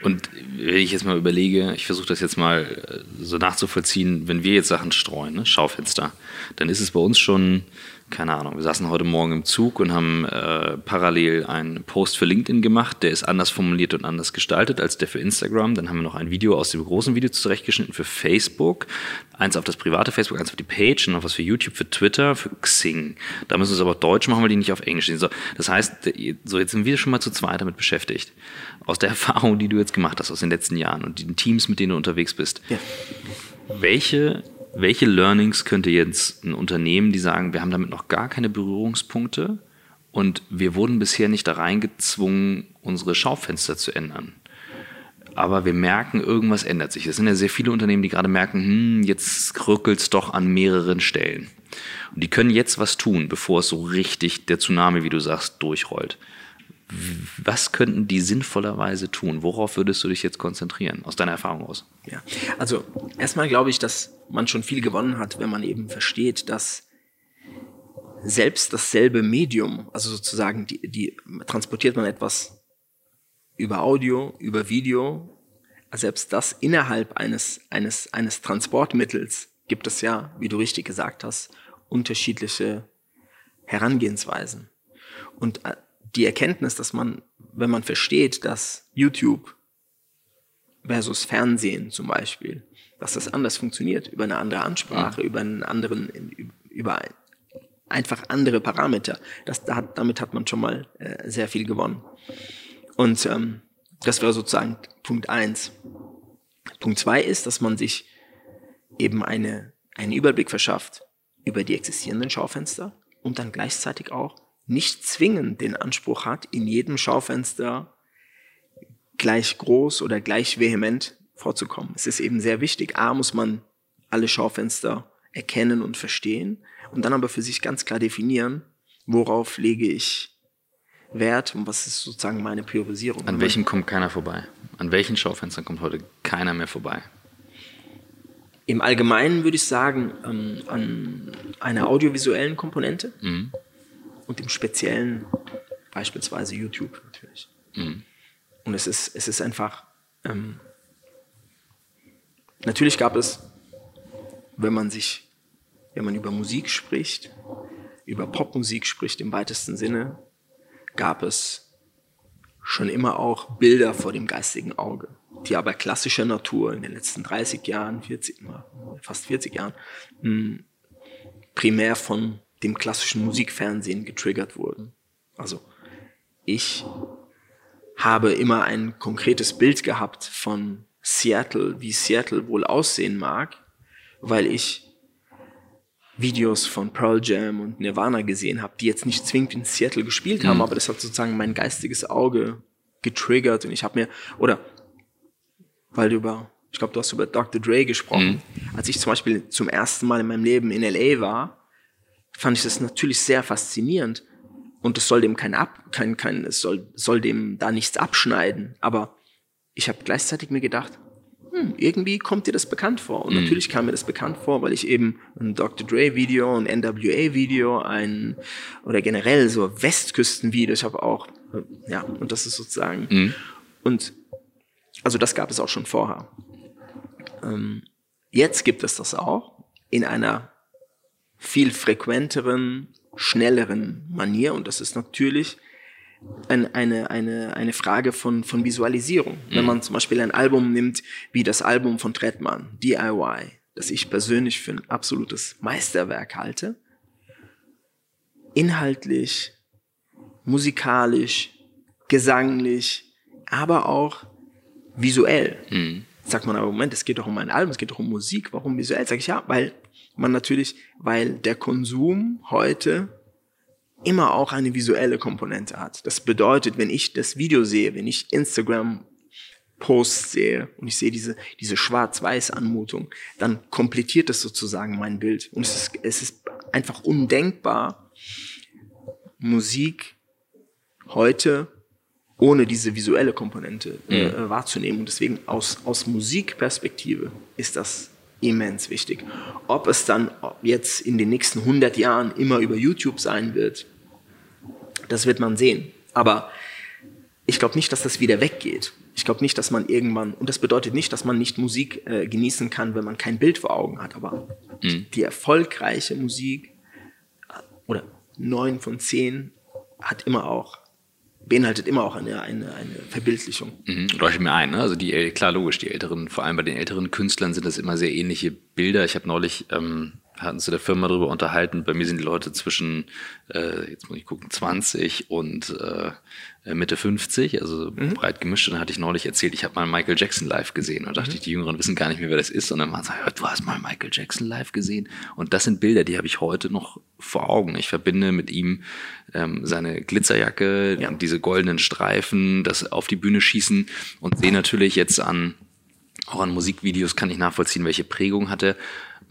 Und wenn ich jetzt mal überlege, ich versuche das jetzt mal äh, so nachzuvollziehen, wenn wir jetzt Sachen streuen, ne, Schaufenster, dann ist es bei uns schon keine Ahnung, wir saßen heute Morgen im Zug und haben äh, parallel einen Post für LinkedIn gemacht, der ist anders formuliert und anders gestaltet als der für Instagram. Dann haben wir noch ein Video aus dem großen Video zurechtgeschnitten für Facebook, eins auf das private Facebook, eins auf die Page und noch was für YouTube, für Twitter, für Xing. Da müssen wir es aber auf Deutsch machen, weil die nicht auf Englisch sind. So, das heißt, so jetzt sind wir schon mal zu zweit damit beschäftigt. Aus der Erfahrung, die du jetzt gemacht hast aus den letzten Jahren und den Teams, mit denen du unterwegs bist. Ja. Welche welche Learnings könnte jetzt ein Unternehmen, die sagen, wir haben damit noch gar keine Berührungspunkte und wir wurden bisher nicht da reingezwungen, unsere Schaufenster zu ändern. Aber wir merken, irgendwas ändert sich. Es sind ja sehr viele Unternehmen, die gerade merken, hm, jetzt rückelt es doch an mehreren Stellen. Und die können jetzt was tun, bevor es so richtig der Tsunami, wie du sagst, durchrollt. Was könnten die sinnvollerweise tun? Worauf würdest du dich jetzt konzentrieren, aus deiner Erfahrung aus? Ja, also erstmal glaube ich, dass man schon viel gewonnen hat, wenn man eben versteht, dass selbst dasselbe Medium, also sozusagen, die, die transportiert man etwas über Audio, über Video, selbst das innerhalb eines, eines, eines Transportmittels gibt es ja, wie du richtig gesagt hast, unterschiedliche Herangehensweisen. Und äh, die Erkenntnis, dass man, wenn man versteht, dass YouTube versus Fernsehen zum Beispiel, dass das anders funktioniert, über eine andere Ansprache, mhm. über einen anderen, über einfach andere Parameter. Das, damit hat man schon mal äh, sehr viel gewonnen. Und ähm, das wäre sozusagen Punkt eins. Punkt zwei ist, dass man sich eben eine, einen Überblick verschafft über die existierenden Schaufenster und dann gleichzeitig auch nicht zwingend den Anspruch hat, in jedem Schaufenster gleich groß oder gleich vehement vorzukommen. Es ist eben sehr wichtig. A, muss man alle Schaufenster erkennen und verstehen und dann aber für sich ganz klar definieren, worauf lege ich Wert und was ist sozusagen meine Priorisierung. An welchem kommt keiner vorbei? An welchen Schaufenstern kommt heute keiner mehr vorbei? Im Allgemeinen würde ich sagen, ähm, an einer audiovisuellen Komponente mhm. Und im Speziellen beispielsweise YouTube natürlich. Mhm. Und es ist, es ist einfach, ähm, natürlich gab es, wenn man sich, wenn man über Musik spricht, über Popmusik spricht im weitesten Sinne, gab es schon immer auch Bilder vor dem geistigen Auge, die aber klassischer Natur in den letzten 30 Jahren, 40, fast 40 Jahren, hm, primär von dem klassischen Musikfernsehen getriggert wurden. Also ich habe immer ein konkretes Bild gehabt von Seattle, wie Seattle wohl aussehen mag, weil ich Videos von Pearl Jam und Nirvana gesehen habe, die jetzt nicht zwingend in Seattle gespielt haben, mhm. aber das hat sozusagen mein geistiges Auge getriggert und ich habe mir, oder weil du über, ich glaube, du hast über Dr. Dre gesprochen. Mhm. Als ich zum Beispiel zum ersten Mal in meinem Leben in LA war, fand ich das natürlich sehr faszinierend. Und es soll dem kein ab, kein, kein, es soll, soll dem da nichts abschneiden. Aber ich habe gleichzeitig mir gedacht, hm, irgendwie kommt dir das bekannt vor. Und mhm. natürlich kam mir das bekannt vor, weil ich eben ein Dr. Dre Video, ein NWA Video, ein, oder generell so Westküsten-Video, ich habe auch, ja, und das ist sozusagen, mhm. und, also das gab es auch schon vorher. Ähm, jetzt gibt es das auch in einer viel frequenteren, schnelleren Manier und das ist natürlich ein, eine, eine, eine Frage von, von Visualisierung. Mhm. Wenn man zum Beispiel ein Album nimmt, wie das Album von Trettmann, DIY, das ich persönlich für ein absolutes Meisterwerk halte, inhaltlich, musikalisch, gesanglich, aber auch visuell. Mhm. Sagt man aber, Moment, es geht doch um ein Album, es geht doch um Musik, warum visuell? Sag ich ja, weil man natürlich, weil der Konsum heute immer auch eine visuelle Komponente hat. Das bedeutet, wenn ich das Video sehe, wenn ich Instagram Posts sehe und ich sehe diese, diese Schwarz-Weiß-Anmutung, dann komplettiert das sozusagen mein Bild. Und es ist, es ist einfach undenkbar, Musik heute ohne diese visuelle Komponente äh, mhm. wahrzunehmen. Und deswegen aus, aus Musikperspektive ist das immens wichtig. Ob es dann jetzt in den nächsten 100 Jahren immer über YouTube sein wird, das wird man sehen. Aber ich glaube nicht, dass das wieder weggeht. Ich glaube nicht, dass man irgendwann, und das bedeutet nicht, dass man nicht Musik äh, genießen kann, wenn man kein Bild vor Augen hat, aber mhm. die erfolgreiche Musik äh, oder neun von zehn hat immer auch beinhaltet immer auch eine, eine, eine Verbildlichung. Mhm, leuchtet mir ein, ne? Also die, klar, logisch, die älteren, vor allem bei den älteren Künstlern sind das immer sehr ähnliche Bilder. Ich habe neulich ähm, hatten zu der Firma darüber unterhalten. Bei mir sind die Leute zwischen, äh, jetzt muss ich gucken, 20 und äh, Mitte 50, also mhm. breit gemischt. Und dann hatte ich neulich erzählt, ich habe mal Michael Jackson live gesehen. Und dachte mhm. ich, die Jüngeren wissen gar nicht mehr, wer das ist. Und dann waren sie, du hast mal Michael Jackson live gesehen. Und das sind Bilder, die habe ich heute noch vor Augen. Ich verbinde mit ihm ähm, seine Glitzerjacke, ja. diese goldenen Streifen, das auf die Bühne schießen und sehe natürlich jetzt an auch an Musikvideos kann ich nachvollziehen, welche Prägung hatte.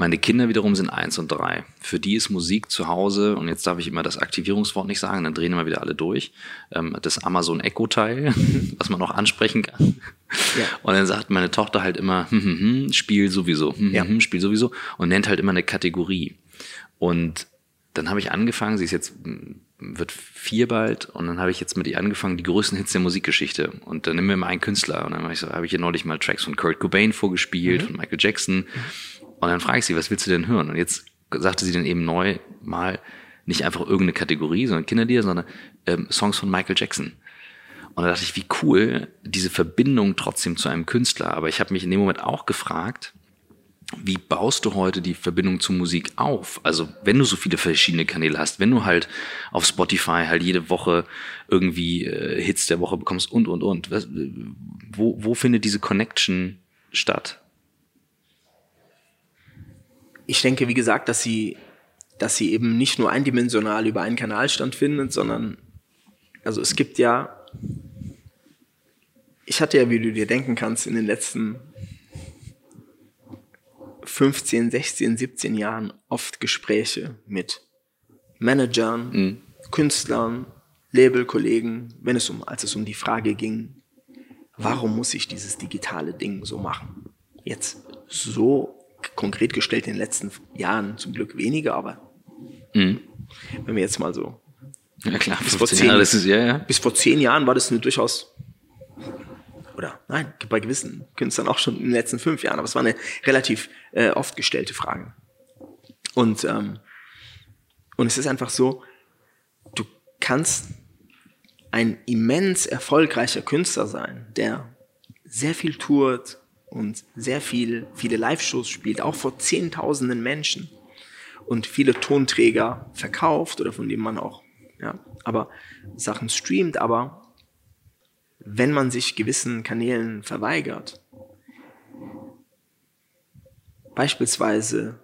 Meine Kinder wiederum sind eins und drei. Für die ist Musik zu Hause, und jetzt darf ich immer das Aktivierungswort nicht sagen, dann drehen immer wieder alle durch, ähm, das Amazon Echo-Teil, was man auch ansprechen kann. Ja. Und dann sagt meine Tochter halt immer, hm, hm, hm, Spiel sowieso, hm, hm ja. hm, Spiel sowieso, und nennt halt immer eine Kategorie. Und dann habe ich angefangen, sie ist jetzt wird vier bald und dann habe ich jetzt mit ihr angefangen, die größten Hits der Musikgeschichte. Und dann nehmen wir mal einen Künstler und dann habe ich, so, hab ich ihr neulich mal Tracks von Kurt Cobain vorgespielt, mhm. von Michael Jackson. Mhm. Und dann frage ich sie, was willst du denn hören? Und jetzt sagte sie dann eben neu mal nicht einfach irgendeine Kategorie, sondern Kinderlieder, sondern ähm, Songs von Michael Jackson. Und da dachte ich, wie cool diese Verbindung trotzdem zu einem Künstler. Aber ich habe mich in dem Moment auch gefragt, wie baust du heute die Verbindung zur Musik auf? Also wenn du so viele verschiedene Kanäle hast, wenn du halt auf Spotify halt jede Woche irgendwie äh, Hits der Woche bekommst und, und, und. Was, wo, wo findet diese Connection statt? Ich denke, wie gesagt, dass sie, dass sie eben nicht nur eindimensional über einen Kanal stattfindet, sondern also es gibt ja, ich hatte ja, wie du dir denken kannst, in den letzten 15, 16, 17 Jahren oft Gespräche mit Managern, mhm. Künstlern, Labelkollegen, wenn es um, als es um die Frage ging, warum muss ich dieses digitale Ding so machen? Jetzt so konkret gestellt in den letzten Jahren zum Glück weniger, aber mhm. wenn wir jetzt mal so ja klar, bis vor, zehn, Jahre, ist, ja, ja. bis vor zehn Jahren war das eine durchaus oder nein, bei gewissen Künstlern auch schon in den letzten fünf Jahren, aber es war eine relativ äh, oft gestellte Frage. Und, ähm, und es ist einfach so, du kannst ein immens erfolgreicher Künstler sein, der sehr viel tourt und sehr viel, viele Live-Shows spielt, auch vor Zehntausenden Menschen. Und viele Tonträger verkauft oder von denen man auch, ja, aber Sachen streamt, aber wenn man sich gewissen Kanälen verweigert, beispielsweise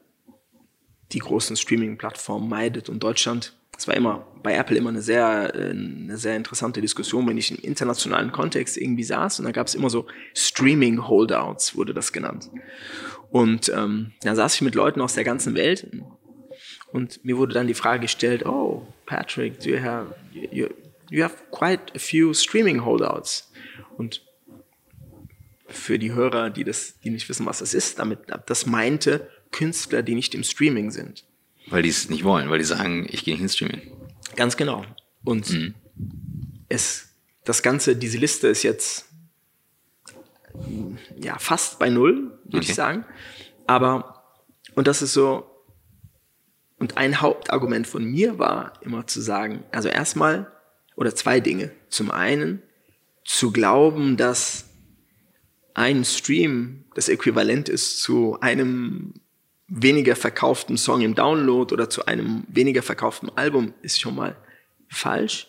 die großen Streaming-Plattformen meidet und Deutschland, das war immer bei Apple immer eine sehr, äh, eine sehr interessante Diskussion, wenn ich im internationalen Kontext irgendwie saß und da gab es immer so Streaming-Holdouts, wurde das genannt. Und ähm, da saß ich mit Leuten aus der ganzen Welt und mir wurde dann die Frage gestellt, oh, Patrick, do you have, you, you have quite a few streaming holdouts. Und für die Hörer, die das, die nicht wissen, was das ist, damit, das meinte Künstler, die nicht im Streaming sind. Weil die es nicht wollen, weil die sagen, ich gehe nicht ins Streaming. Ganz genau. Und mhm. es, das Ganze, diese Liste ist jetzt ja fast bei null, würde okay. ich sagen. Aber, und das ist so, und ein Hauptargument von mir war immer zu sagen, also erstmal, oder zwei Dinge. Zum einen zu glauben, dass ein Stream das Äquivalent ist zu einem weniger verkauften Song im Download oder zu einem weniger verkauften Album, ist schon mal falsch.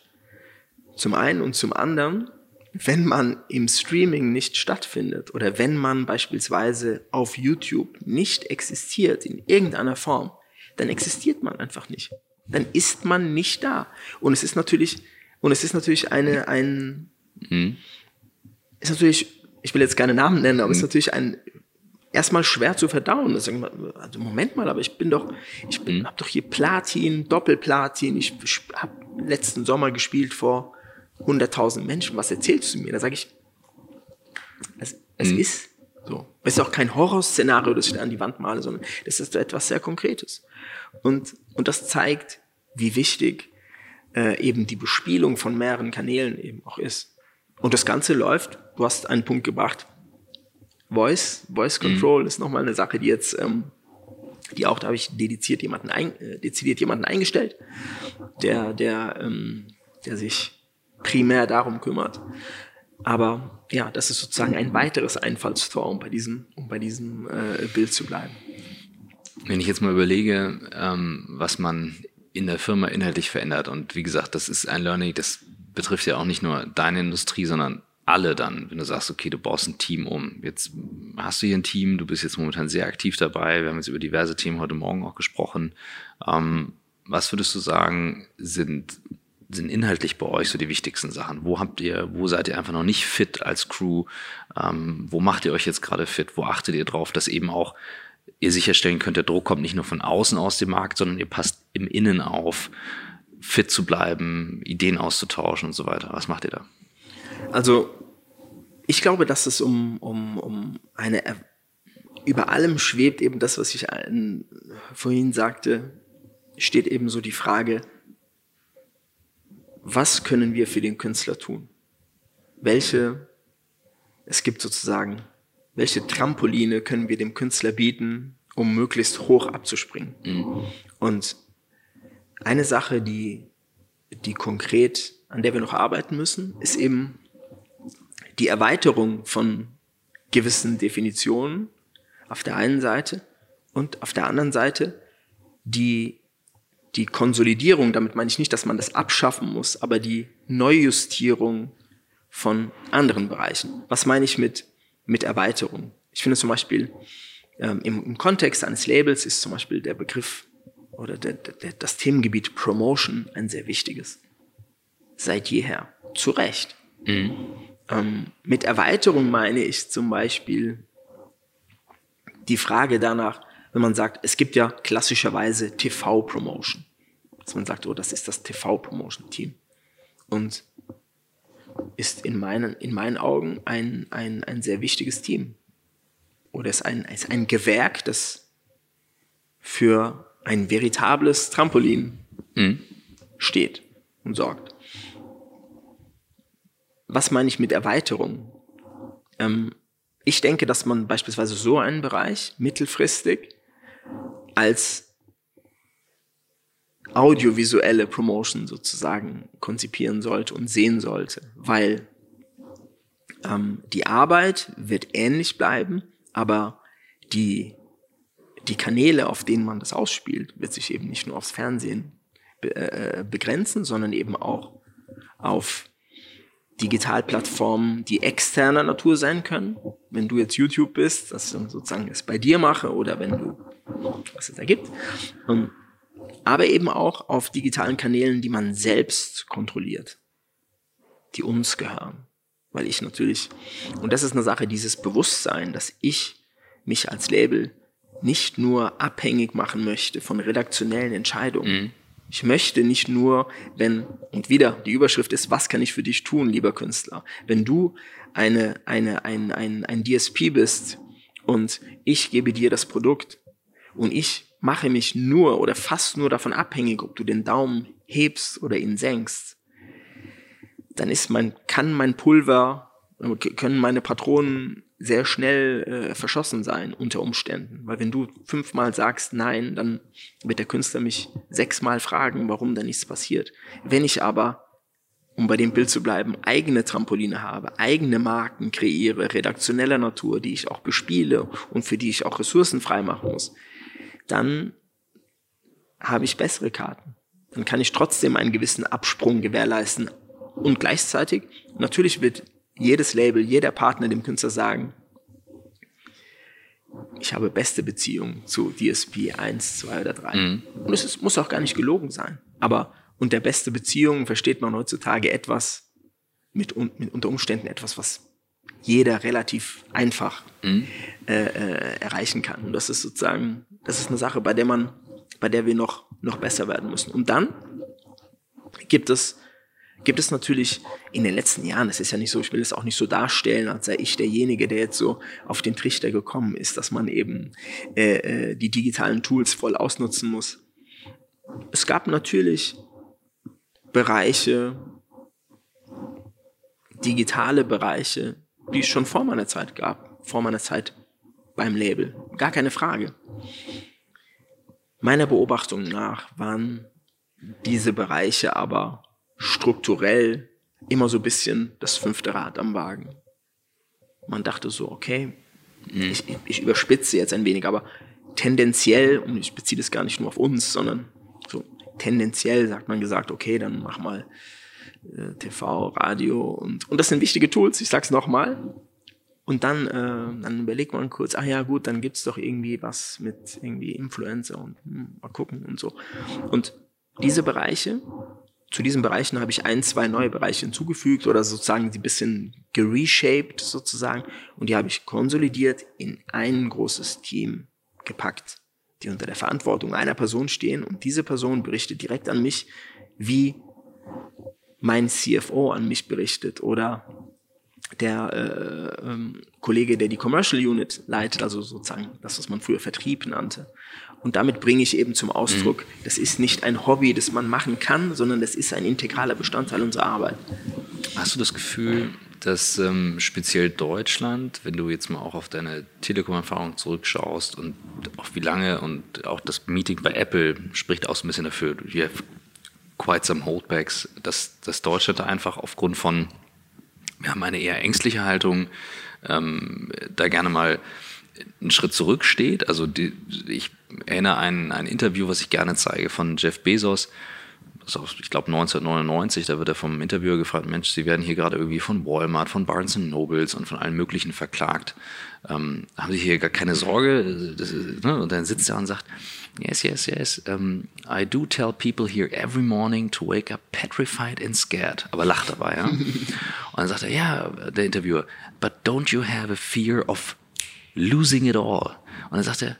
Zum einen und zum anderen, wenn man im Streaming nicht stattfindet oder wenn man beispielsweise auf YouTube nicht existiert in irgendeiner Form, dann existiert man einfach nicht. Dann ist man nicht da. Und es ist natürlich und es ist natürlich eine, ein, mhm. ist natürlich, ich will jetzt keine Namen nennen, aber mhm. es ist mhm. natürlich ein, erstmal schwer zu verdauen. Also, Moment mal, aber ich bin doch, ich bin, mhm. hab doch hier Platin, Doppelplatin, ich habe letzten Sommer gespielt vor 100.000 Menschen. Was erzählst du mir? Da sage ich, es, es mhm. ist so. Es ist auch kein Horrorszenario, das ich da an die Wand male, sondern das ist etwas sehr Konkretes. Und, und das zeigt, wie wichtig äh, eben die Bespielung von mehreren Kanälen eben auch ist. Und das Ganze läuft, du hast einen Punkt gebracht, Voice, Voice mhm. Control mhm. ist nochmal eine Sache, die jetzt, ähm, die auch, da habe ich dediziert jemanden, ein, äh, dezidiert jemanden eingestellt, der, der, ähm, der sich primär darum kümmert. Aber ja, das ist sozusagen ein weiteres Einfallstor, um bei diesem, um bei diesem äh, Bild zu bleiben. Wenn ich jetzt mal überlege, ähm, was man in der Firma inhaltlich verändert. Und wie gesagt, das ist ein Learning, das betrifft ja auch nicht nur deine Industrie, sondern alle dann, wenn du sagst, okay, du baust ein Team um. Jetzt hast du hier ein Team, du bist jetzt momentan sehr aktiv dabei. Wir haben jetzt über diverse Themen heute Morgen auch gesprochen. Ähm, was würdest du sagen, sind, sind inhaltlich bei euch so die wichtigsten Sachen? Wo habt ihr, wo seid ihr einfach noch nicht fit als Crew? Ähm, wo macht ihr euch jetzt gerade fit? Wo achtet ihr drauf, dass eben auch ihr sicherstellen könnt, der Druck kommt nicht nur von außen aus dem Markt, sondern ihr passt im Innen auf, fit zu bleiben, Ideen auszutauschen und so weiter. Was macht ihr da? Also ich glaube, dass es um, um, um eine, über allem schwebt eben das, was ich ein, vorhin sagte, steht eben so die Frage, was können wir für den Künstler tun? Welche, es gibt sozusagen welche Trampoline können wir dem Künstler bieten, um möglichst hoch abzuspringen. Mhm. Und eine Sache, die, die konkret, an der wir noch arbeiten müssen, ist eben die Erweiterung von gewissen Definitionen auf der einen Seite und auf der anderen Seite die, die Konsolidierung, damit meine ich nicht, dass man das abschaffen muss, aber die Neujustierung von anderen Bereichen. Was meine ich mit, mit Erweiterung? Ich finde zum Beispiel ähm, im, im Kontext eines Labels ist zum Beispiel der Begriff oder der, der, das Themengebiet Promotion ein sehr wichtiges. Seit jeher. Zu Recht. Mhm. Ähm, mit Erweiterung meine ich zum Beispiel die Frage danach, wenn man sagt, es gibt ja klassischerweise TV-Promotion. Dass man sagt, oh, das ist das TV-Promotion-Team. Und ist in meinen, in meinen Augen ein, ein, ein sehr wichtiges Team. Oder ist ein, ist ein Gewerk, das für ein veritables Trampolin mhm. steht und sorgt. Was meine ich mit Erweiterung? Ähm, ich denke, dass man beispielsweise so einen Bereich mittelfristig als audiovisuelle Promotion sozusagen konzipieren sollte und sehen sollte, weil ähm, die Arbeit wird ähnlich bleiben, aber die, die Kanäle, auf denen man das ausspielt, wird sich eben nicht nur aufs Fernsehen be äh, begrenzen, sondern eben auch auf Digitalplattformen, die externer Natur sein können. Wenn du jetzt YouTube bist, dass ich sozusagen es bei dir mache oder wenn du was es ergibt. Ähm, aber eben auch auf digitalen Kanälen, die man selbst kontrolliert, die uns gehören. Weil ich natürlich, und das ist eine Sache, dieses Bewusstsein, dass ich mich als Label nicht nur abhängig machen möchte von redaktionellen Entscheidungen. Mhm. Ich möchte nicht nur, wenn, und wieder, die Überschrift ist, was kann ich für dich tun, lieber Künstler? Wenn du eine, eine, ein, ein, ein DSP bist und ich gebe dir das Produkt und ich mache mich nur oder fast nur davon abhängig, ob du den Daumen hebst oder ihn senkst, dann ist mein, kann mein Pulver, können meine Patronen sehr schnell äh, verschossen sein unter Umständen. Weil wenn du fünfmal sagst nein, dann wird der Künstler mich sechsmal fragen, warum da nichts passiert. Wenn ich aber, um bei dem Bild zu bleiben, eigene Trampoline habe, eigene Marken kreiere, redaktioneller Natur, die ich auch bespiele und für die ich auch Ressourcen freimachen muss, dann habe ich bessere Karten. Dann kann ich trotzdem einen gewissen Absprung gewährleisten. Und gleichzeitig, natürlich wird jedes Label, jeder Partner dem Künstler sagen, ich habe beste Beziehungen zu DSP 1, 2 oder 3. Mhm. Und es ist, muss auch gar nicht gelogen sein. Aber unter beste Beziehungen versteht man heutzutage etwas, mit, mit unter Umständen etwas, was jeder relativ einfach mhm. äh, äh, erreichen kann. Und das ist sozusagen, das ist eine Sache, bei der man, bei der wir noch, noch besser werden müssen. Und dann gibt es, gibt es natürlich in den letzten Jahren, es ist ja nicht so, ich will es auch nicht so darstellen, als sei ich derjenige, der jetzt so auf den Trichter gekommen ist, dass man eben äh, äh die digitalen Tools voll ausnutzen muss. Es gab natürlich Bereiche, digitale Bereiche, die es schon vor meiner Zeit gab, vor meiner Zeit beim Label. Gar keine Frage. Meiner Beobachtung nach waren diese Bereiche aber strukturell immer so ein bisschen das fünfte Rad am Wagen. Man dachte so, okay, mhm. ich, ich überspitze jetzt ein wenig, aber tendenziell, und ich beziehe das gar nicht nur auf uns, sondern so tendenziell sagt man gesagt, okay, dann mach mal äh, TV, Radio und, und das sind wichtige Tools, ich sag's nochmal. Und dann, äh, dann überlegt man kurz, ah ja gut, dann gibt's doch irgendwie was mit irgendwie Influencer und hm, mal gucken und so. Und diese Bereiche, zu diesen Bereichen habe ich ein, zwei neue Bereiche hinzugefügt oder sozusagen die bisschen gereshaped sozusagen und die habe ich konsolidiert in ein großes Team gepackt, die unter der Verantwortung einer Person stehen und diese Person berichtet direkt an mich, wie mein CFO an mich berichtet oder der äh, ähm, Kollege, der die Commercial Unit leitet, also sozusagen das, was man früher Vertrieb nannte. Und damit bringe ich eben zum Ausdruck, mhm. das ist nicht ein Hobby, das man machen kann, sondern das ist ein integraler Bestandteil unserer Arbeit. Hast du das Gefühl, dass ähm, speziell Deutschland, wenn du jetzt mal auch auf deine Telekom-Erfahrung zurückschaust und auch wie lange und auch das Meeting bei Apple spricht auch so ein bisschen dafür, you have quite some holdbacks, dass, dass Deutschland da einfach aufgrund von, wir haben eine eher ängstliche Haltung, ähm, da gerne mal einen Schritt zurücksteht. Also die, ich erinnere an ein Interview, was ich gerne zeige von Jeff Bezos. ich glaube 1999, da wird er vom Interviewer gefragt, Mensch, Sie werden hier gerade irgendwie von Walmart, von Barnes Nobles und von allen möglichen verklagt. Ähm, haben Sie hier gar keine Sorge? Das, ne? Und dann sitzt er und sagt, Yes, yes, yes. Um, I do tell people here every morning to wake up petrified and scared. Aber lacht dabei, ja. und dann sagt er, ja, der Interviewer, but don't you have a fear of losing it all. Und dann sagt er,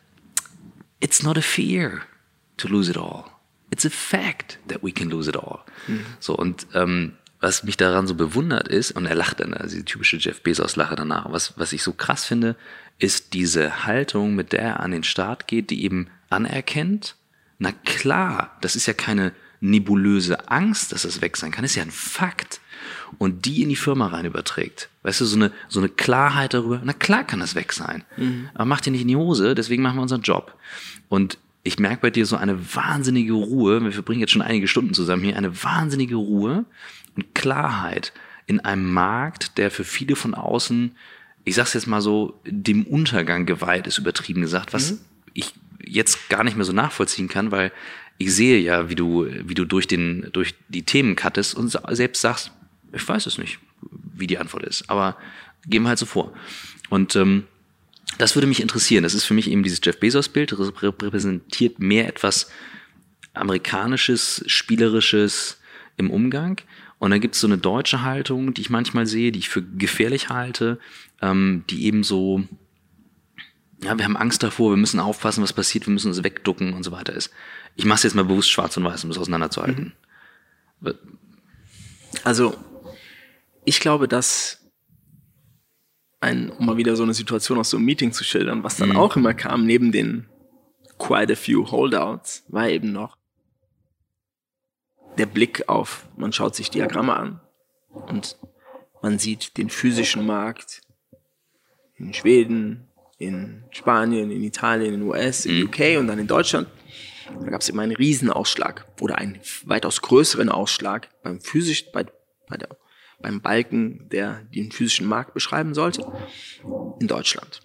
it's not a fear to lose it all. It's a fact that we can lose it all. Mhm. So, und ähm, was mich daran so bewundert ist, und er lacht dann, also die typische Jeff Bezos-Lache danach, was, was ich so krass finde, ist diese Haltung, mit der er an den Start geht, die eben anerkennt, na klar, das ist ja keine nebulöse Angst, dass es weg sein kann, das ist ja ein Fakt und die in die Firma rein überträgt. Weißt du, so eine, so eine Klarheit darüber, na klar kann das weg sein. Mhm. Aber mach dir nicht in die Hose, deswegen machen wir unseren Job. Und ich merke bei dir so eine wahnsinnige Ruhe, wir verbringen jetzt schon einige Stunden zusammen hier, eine wahnsinnige Ruhe und Klarheit in einem Markt, der für viele von außen, ich sag's jetzt mal so, dem Untergang geweiht ist, übertrieben gesagt, was mhm. ich jetzt gar nicht mehr so nachvollziehen kann, weil ich sehe ja, wie du, wie du durch den, durch die Themen cuttest und selbst sagst, ich weiß es nicht, wie die Antwort ist, aber gehen wir halt so vor. Und ähm, das würde mich interessieren. Das ist für mich eben dieses Jeff Bezos-Bild, repräsentiert mehr etwas amerikanisches, spielerisches im Umgang. Und dann gibt es so eine deutsche Haltung, die ich manchmal sehe, die ich für gefährlich halte, ähm, die eben so, ja, wir haben Angst davor, wir müssen aufpassen, was passiert, wir müssen uns wegducken und so weiter ist. Ich mache es jetzt mal bewusst schwarz und weiß, um es auseinanderzuhalten. Mhm. Also ich glaube, dass ein, um mal wieder so eine Situation aus so einem Meeting zu schildern, was dann mhm. auch immer kam, neben den quite a few Holdouts, war eben noch der Blick auf, man schaut sich Diagramme an und man sieht den physischen Markt in Schweden, in Spanien, in Italien, in US, in mhm. UK und dann in Deutschland. Da gab es immer einen Riesenausschlag oder einen weitaus größeren Ausschlag beim physisch, bei, bei der beim Balken, der den physischen Markt beschreiben sollte, in Deutschland.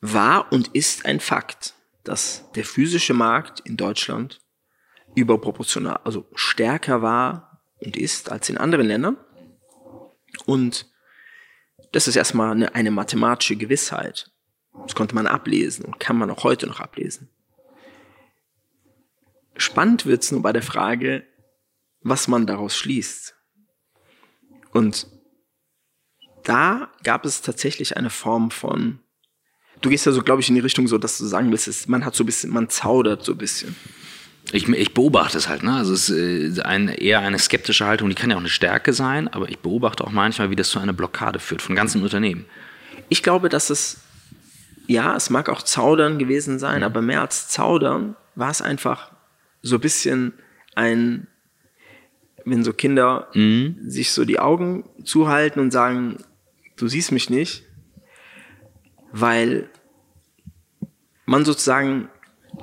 War und ist ein Fakt, dass der physische Markt in Deutschland überproportional, also stärker war und ist als in anderen Ländern. Und das ist erstmal eine, eine mathematische Gewissheit. Das konnte man ablesen und kann man auch heute noch ablesen. Spannend wird es nur bei der Frage, was man daraus schließt. Und da gab es tatsächlich eine Form von, du gehst ja so, glaube ich, in die Richtung so, dass du sagen willst, man hat so ein bisschen, man zaudert so ein bisschen. Ich, ich beobachte es halt, ne? Also es ist äh, ein, eher eine skeptische Haltung, die kann ja auch eine Stärke sein, aber ich beobachte auch manchmal, wie das zu einer Blockade führt von ganzen Unternehmen. Ich glaube, dass es, ja, es mag auch Zaudern gewesen sein, mhm. aber mehr als Zaudern war es einfach so ein bisschen ein wenn so Kinder mhm. sich so die Augen zuhalten und sagen, du siehst mich nicht, weil man sozusagen,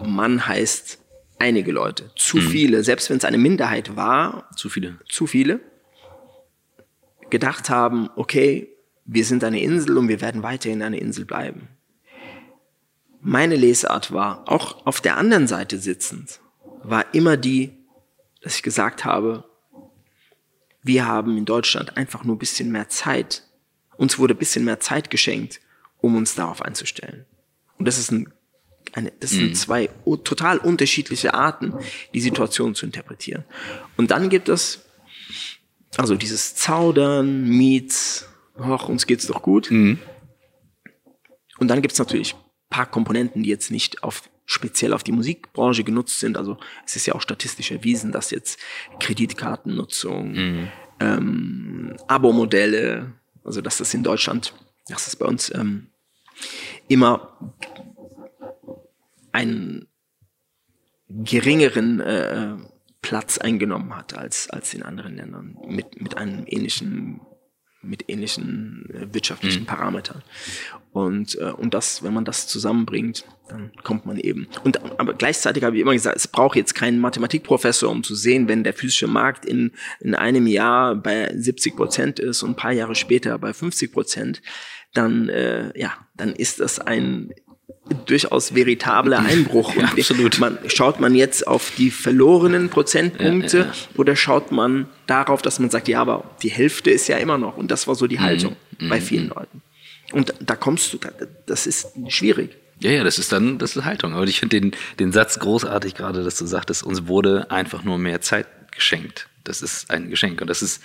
Mann heißt einige Leute, zu mhm. viele, selbst wenn es eine Minderheit war, zu viele, zu viele, gedacht haben, okay, wir sind eine Insel und wir werden weiterhin eine Insel bleiben. Meine Lesart war, auch auf der anderen Seite sitzend, war immer die, dass ich gesagt habe, wir haben in Deutschland einfach nur ein bisschen mehr Zeit. Uns wurde ein bisschen mehr Zeit geschenkt, um uns darauf einzustellen. Und das ist ein, eine, das sind mhm. zwei total unterschiedliche Arten, die Situation zu interpretieren. Und dann gibt es also dieses Zaudern, Meets, ach, uns geht's doch gut. Mhm. Und dann gibt es natürlich paar Komponenten, die jetzt nicht auf speziell auf die Musikbranche genutzt sind. Also es ist ja auch statistisch erwiesen, dass jetzt Kreditkartennutzung, mhm. ähm, Abo-Modelle, also dass das in Deutschland, dass das bei uns ähm, immer einen geringeren äh, Platz eingenommen hat als, als in anderen Ländern mit, mit einem ähnlichen mit ähnlichen äh, wirtschaftlichen mhm. Parametern. Und, äh, und das, wenn man das zusammenbringt, dann kommt man eben. Und aber gleichzeitig habe ich immer gesagt, es braucht jetzt keinen Mathematikprofessor, um zu sehen, wenn der physische Markt in, in einem Jahr bei 70 Prozent ist und ein paar Jahre später bei 50 Prozent, dann äh, ja, dann ist das ein durchaus veritabler Einbruch. ja, absolut. Man, schaut man jetzt auf die verlorenen Prozentpunkte ja, ja, oder schaut man darauf, dass man sagt, ja, aber die Hälfte ist ja immer noch. Und das war so die mhm. Haltung mhm. bei vielen Leuten. Und da kommst du, das ist schwierig. Ja, ja, das ist dann, das ist Haltung. Aber ich finde den, den Satz großartig gerade, dass du sagtest, uns wurde einfach nur mehr Zeit geschenkt das ist ein Geschenk und das ist,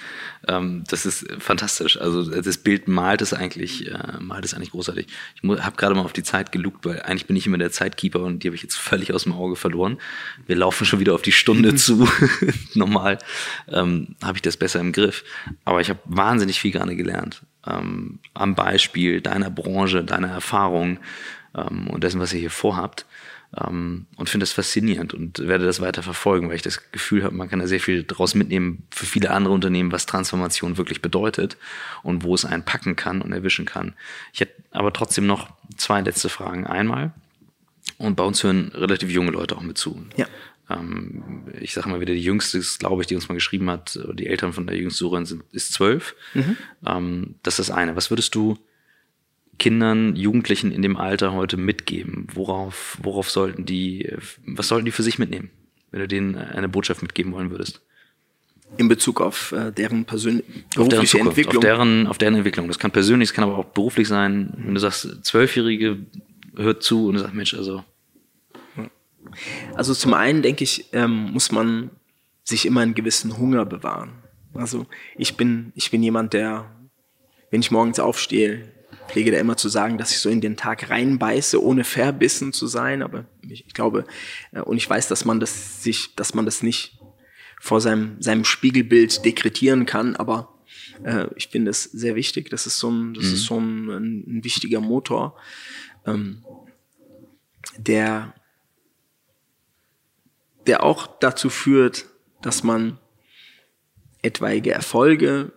ähm, das ist fantastisch. Also das Bild malt es eigentlich, äh, malt es eigentlich großartig. Ich habe gerade mal auf die Zeit gelugt, weil eigentlich bin ich immer der Zeitkeeper und die habe ich jetzt völlig aus dem Auge verloren. Wir laufen schon wieder auf die Stunde zu. Normal ähm, habe ich das besser im Griff. Aber ich habe wahnsinnig viel gerade gelernt. Ähm, am Beispiel deiner Branche, deiner Erfahrung ähm, und dessen, was ihr hier vorhabt. Ähm, und finde das faszinierend und werde das weiter verfolgen, weil ich das Gefühl habe, man kann da sehr viel daraus mitnehmen für viele andere Unternehmen, was Transformation wirklich bedeutet und wo es einen packen kann und erwischen kann. Ich hätte aber trotzdem noch zwei letzte Fragen. Einmal, und bei uns hören relativ junge Leute auch mit zu. Ja. Ähm, ich sage mal wieder, die jüngste, glaube ich, die uns mal geschrieben hat, die Eltern von der jüngsten Sucherin sind, ist zwölf. Mhm. Ähm, das ist das eine. Was würdest du Kindern, Jugendlichen in dem Alter heute mitgeben? Worauf, worauf sollten die, was sollten die für sich mitnehmen, wenn du denen eine Botschaft mitgeben wollen würdest? In Bezug auf äh, deren persönliche auf deren Zukunft, Entwicklung? Auf deren, auf deren Entwicklung. Das kann persönlich, das kann aber auch beruflich sein. Wenn du sagst, Zwölfjährige hört zu und sagt, Mensch, also. Also zum einen denke ich, ähm, muss man sich immer einen gewissen Hunger bewahren. Also ich bin, ich bin jemand, der, wenn ich morgens aufstehe, pflege da immer zu sagen, dass ich so in den Tag reinbeiße, ohne verbissen zu sein. Aber ich, ich glaube, äh, und ich weiß, dass man das sich, dass man das nicht vor seinem, seinem Spiegelbild dekretieren kann, aber äh, ich finde es sehr wichtig. Das ist so ein, das mhm. ist so ein, ein, ein wichtiger Motor, ähm, der, der auch dazu führt, dass man etwaige Erfolge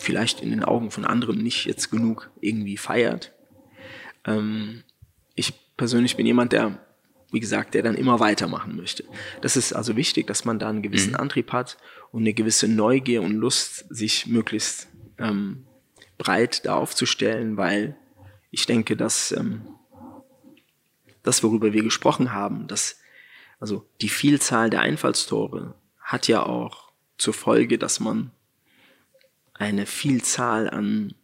vielleicht in den Augen von anderen nicht jetzt genug irgendwie feiert. Ähm, ich persönlich bin jemand, der, wie gesagt, der dann immer weitermachen möchte. Das ist also wichtig, dass man da einen gewissen mhm. Antrieb hat und eine gewisse Neugier und Lust, sich möglichst ähm, breit da aufzustellen, weil ich denke, dass ähm, das, worüber wir gesprochen haben, dass also die Vielzahl der Einfallstore hat ja auch zur Folge, dass man eine Vielzahl an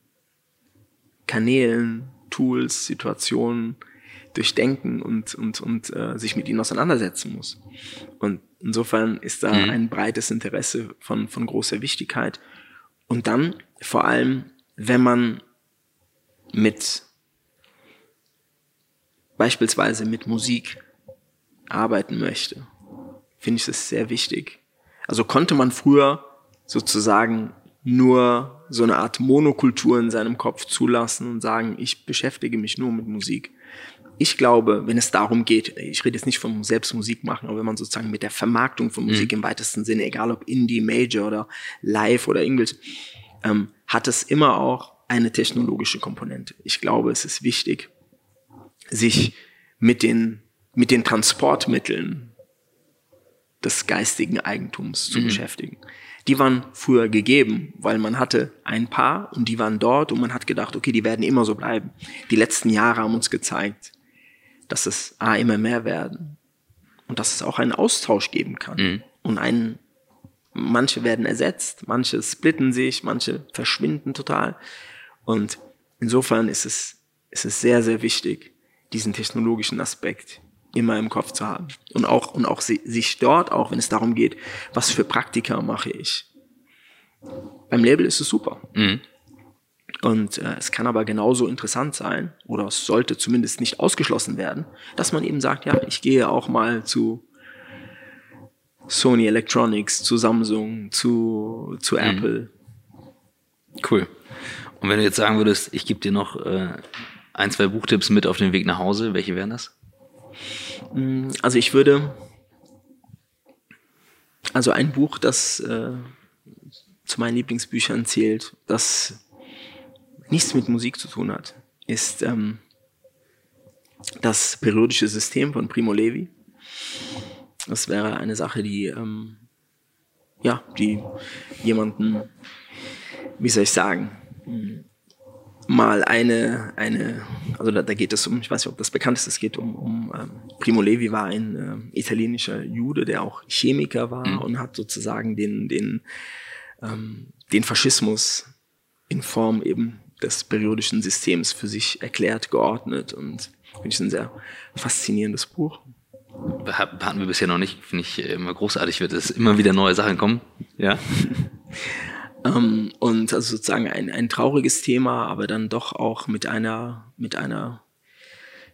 Kanälen, Tools, Situationen durchdenken und, und, und äh, sich mit ihnen auseinandersetzen muss. Und insofern ist da mhm. ein breites Interesse von, von großer Wichtigkeit. Und dann vor allem, wenn man mit beispielsweise mit Musik arbeiten möchte, finde ich es sehr wichtig. Also konnte man früher sozusagen nur so eine Art Monokultur in seinem Kopf zulassen und sagen, ich beschäftige mich nur mit Musik. Ich glaube, wenn es darum geht, ich rede jetzt nicht vom Selbstmusik machen, aber wenn man sozusagen mit der Vermarktung von Musik mhm. im weitesten Sinne, egal ob Indie, Major oder Live oder irgendwas, ähm, hat es immer auch eine technologische Komponente. Ich glaube, es ist wichtig, sich mit den, mit den Transportmitteln des geistigen Eigentums zu mhm. beschäftigen die waren früher gegeben, weil man hatte ein paar und die waren dort und man hat gedacht, okay, die werden immer so bleiben. Die letzten Jahre haben uns gezeigt, dass es A, immer mehr werden und dass es auch einen Austausch geben kann. Mhm. Und einen, manche werden ersetzt, manche splitten sich, manche verschwinden total. Und insofern ist es, ist es sehr, sehr wichtig, diesen technologischen Aspekt immer im Kopf zu haben. Und auch, und auch sich dort, auch wenn es darum geht, was für Praktika mache ich. Beim Label ist es super. Mhm. Und äh, es kann aber genauso interessant sein, oder es sollte zumindest nicht ausgeschlossen werden, dass man eben sagt, ja, ich gehe auch mal zu Sony Electronics, zu Samsung, zu, zu mhm. Apple. Cool. Und wenn du jetzt sagen würdest, ich gebe dir noch äh, ein, zwei Buchtipps mit auf den Weg nach Hause, welche wären das? Also ich würde, also ein Buch, das äh, zu meinen Lieblingsbüchern zählt, das nichts mit Musik zu tun hat, ist ähm, das periodische System von Primo Levi. Das wäre eine Sache, die, ähm, ja, die jemanden, wie soll ich sagen, mal eine, eine also da, da geht es um, ich weiß nicht, ob das bekannt ist, es geht um, um ähm, Primo Levi war ein äh, italienischer Jude, der auch Chemiker war mhm. und hat sozusagen den, den, ähm, den Faschismus in Form eben des periodischen Systems für sich erklärt, geordnet und finde ich ein sehr faszinierendes Buch. Hatten wir bisher noch nicht, finde ich immer großartig, wird es immer wieder neue Sachen kommen. Ja. ähm, und also sozusagen ein, ein trauriges Thema, aber dann doch auch mit einer, mit einer,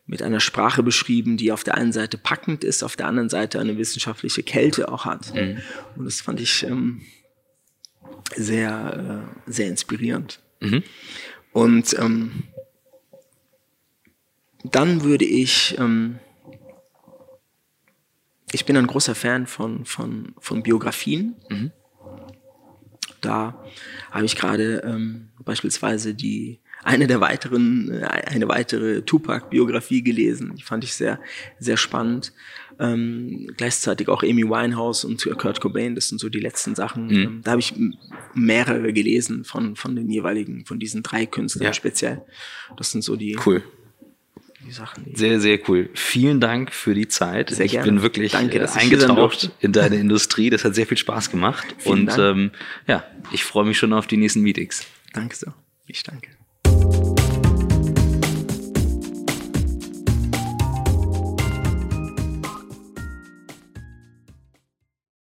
mit einer Sprache beschrieben, die auf der einen Seite packend ist, auf der anderen Seite eine wissenschaftliche Kälte auch hat. Mhm. Und das fand ich ähm, sehr, äh, sehr inspirierend. Mhm. Und ähm, dann würde ich, ähm, ich bin ein großer Fan von, von, von Biografien. Mhm. Da habe ich gerade ähm, beispielsweise die eine der weiteren, äh, eine weitere Tupac-Biografie gelesen. Die fand ich sehr, sehr spannend. Ähm, gleichzeitig auch Amy Winehouse und Kurt Cobain, das sind so die letzten Sachen. Mhm. Ähm, da habe ich mehrere gelesen von, von den jeweiligen, von diesen drei Künstlern ja. speziell. Das sind so die, cool. Die Sachen. Die sehr, sehr cool. Vielen Dank für die Zeit. Sehr ich gerne. bin wirklich Danke, äh, eingetaucht in deine Industrie. Das hat sehr viel Spaß gemacht. Vielen und ähm, ja, ich freue mich schon auf die nächsten Meetings. Danke so. Ich danke.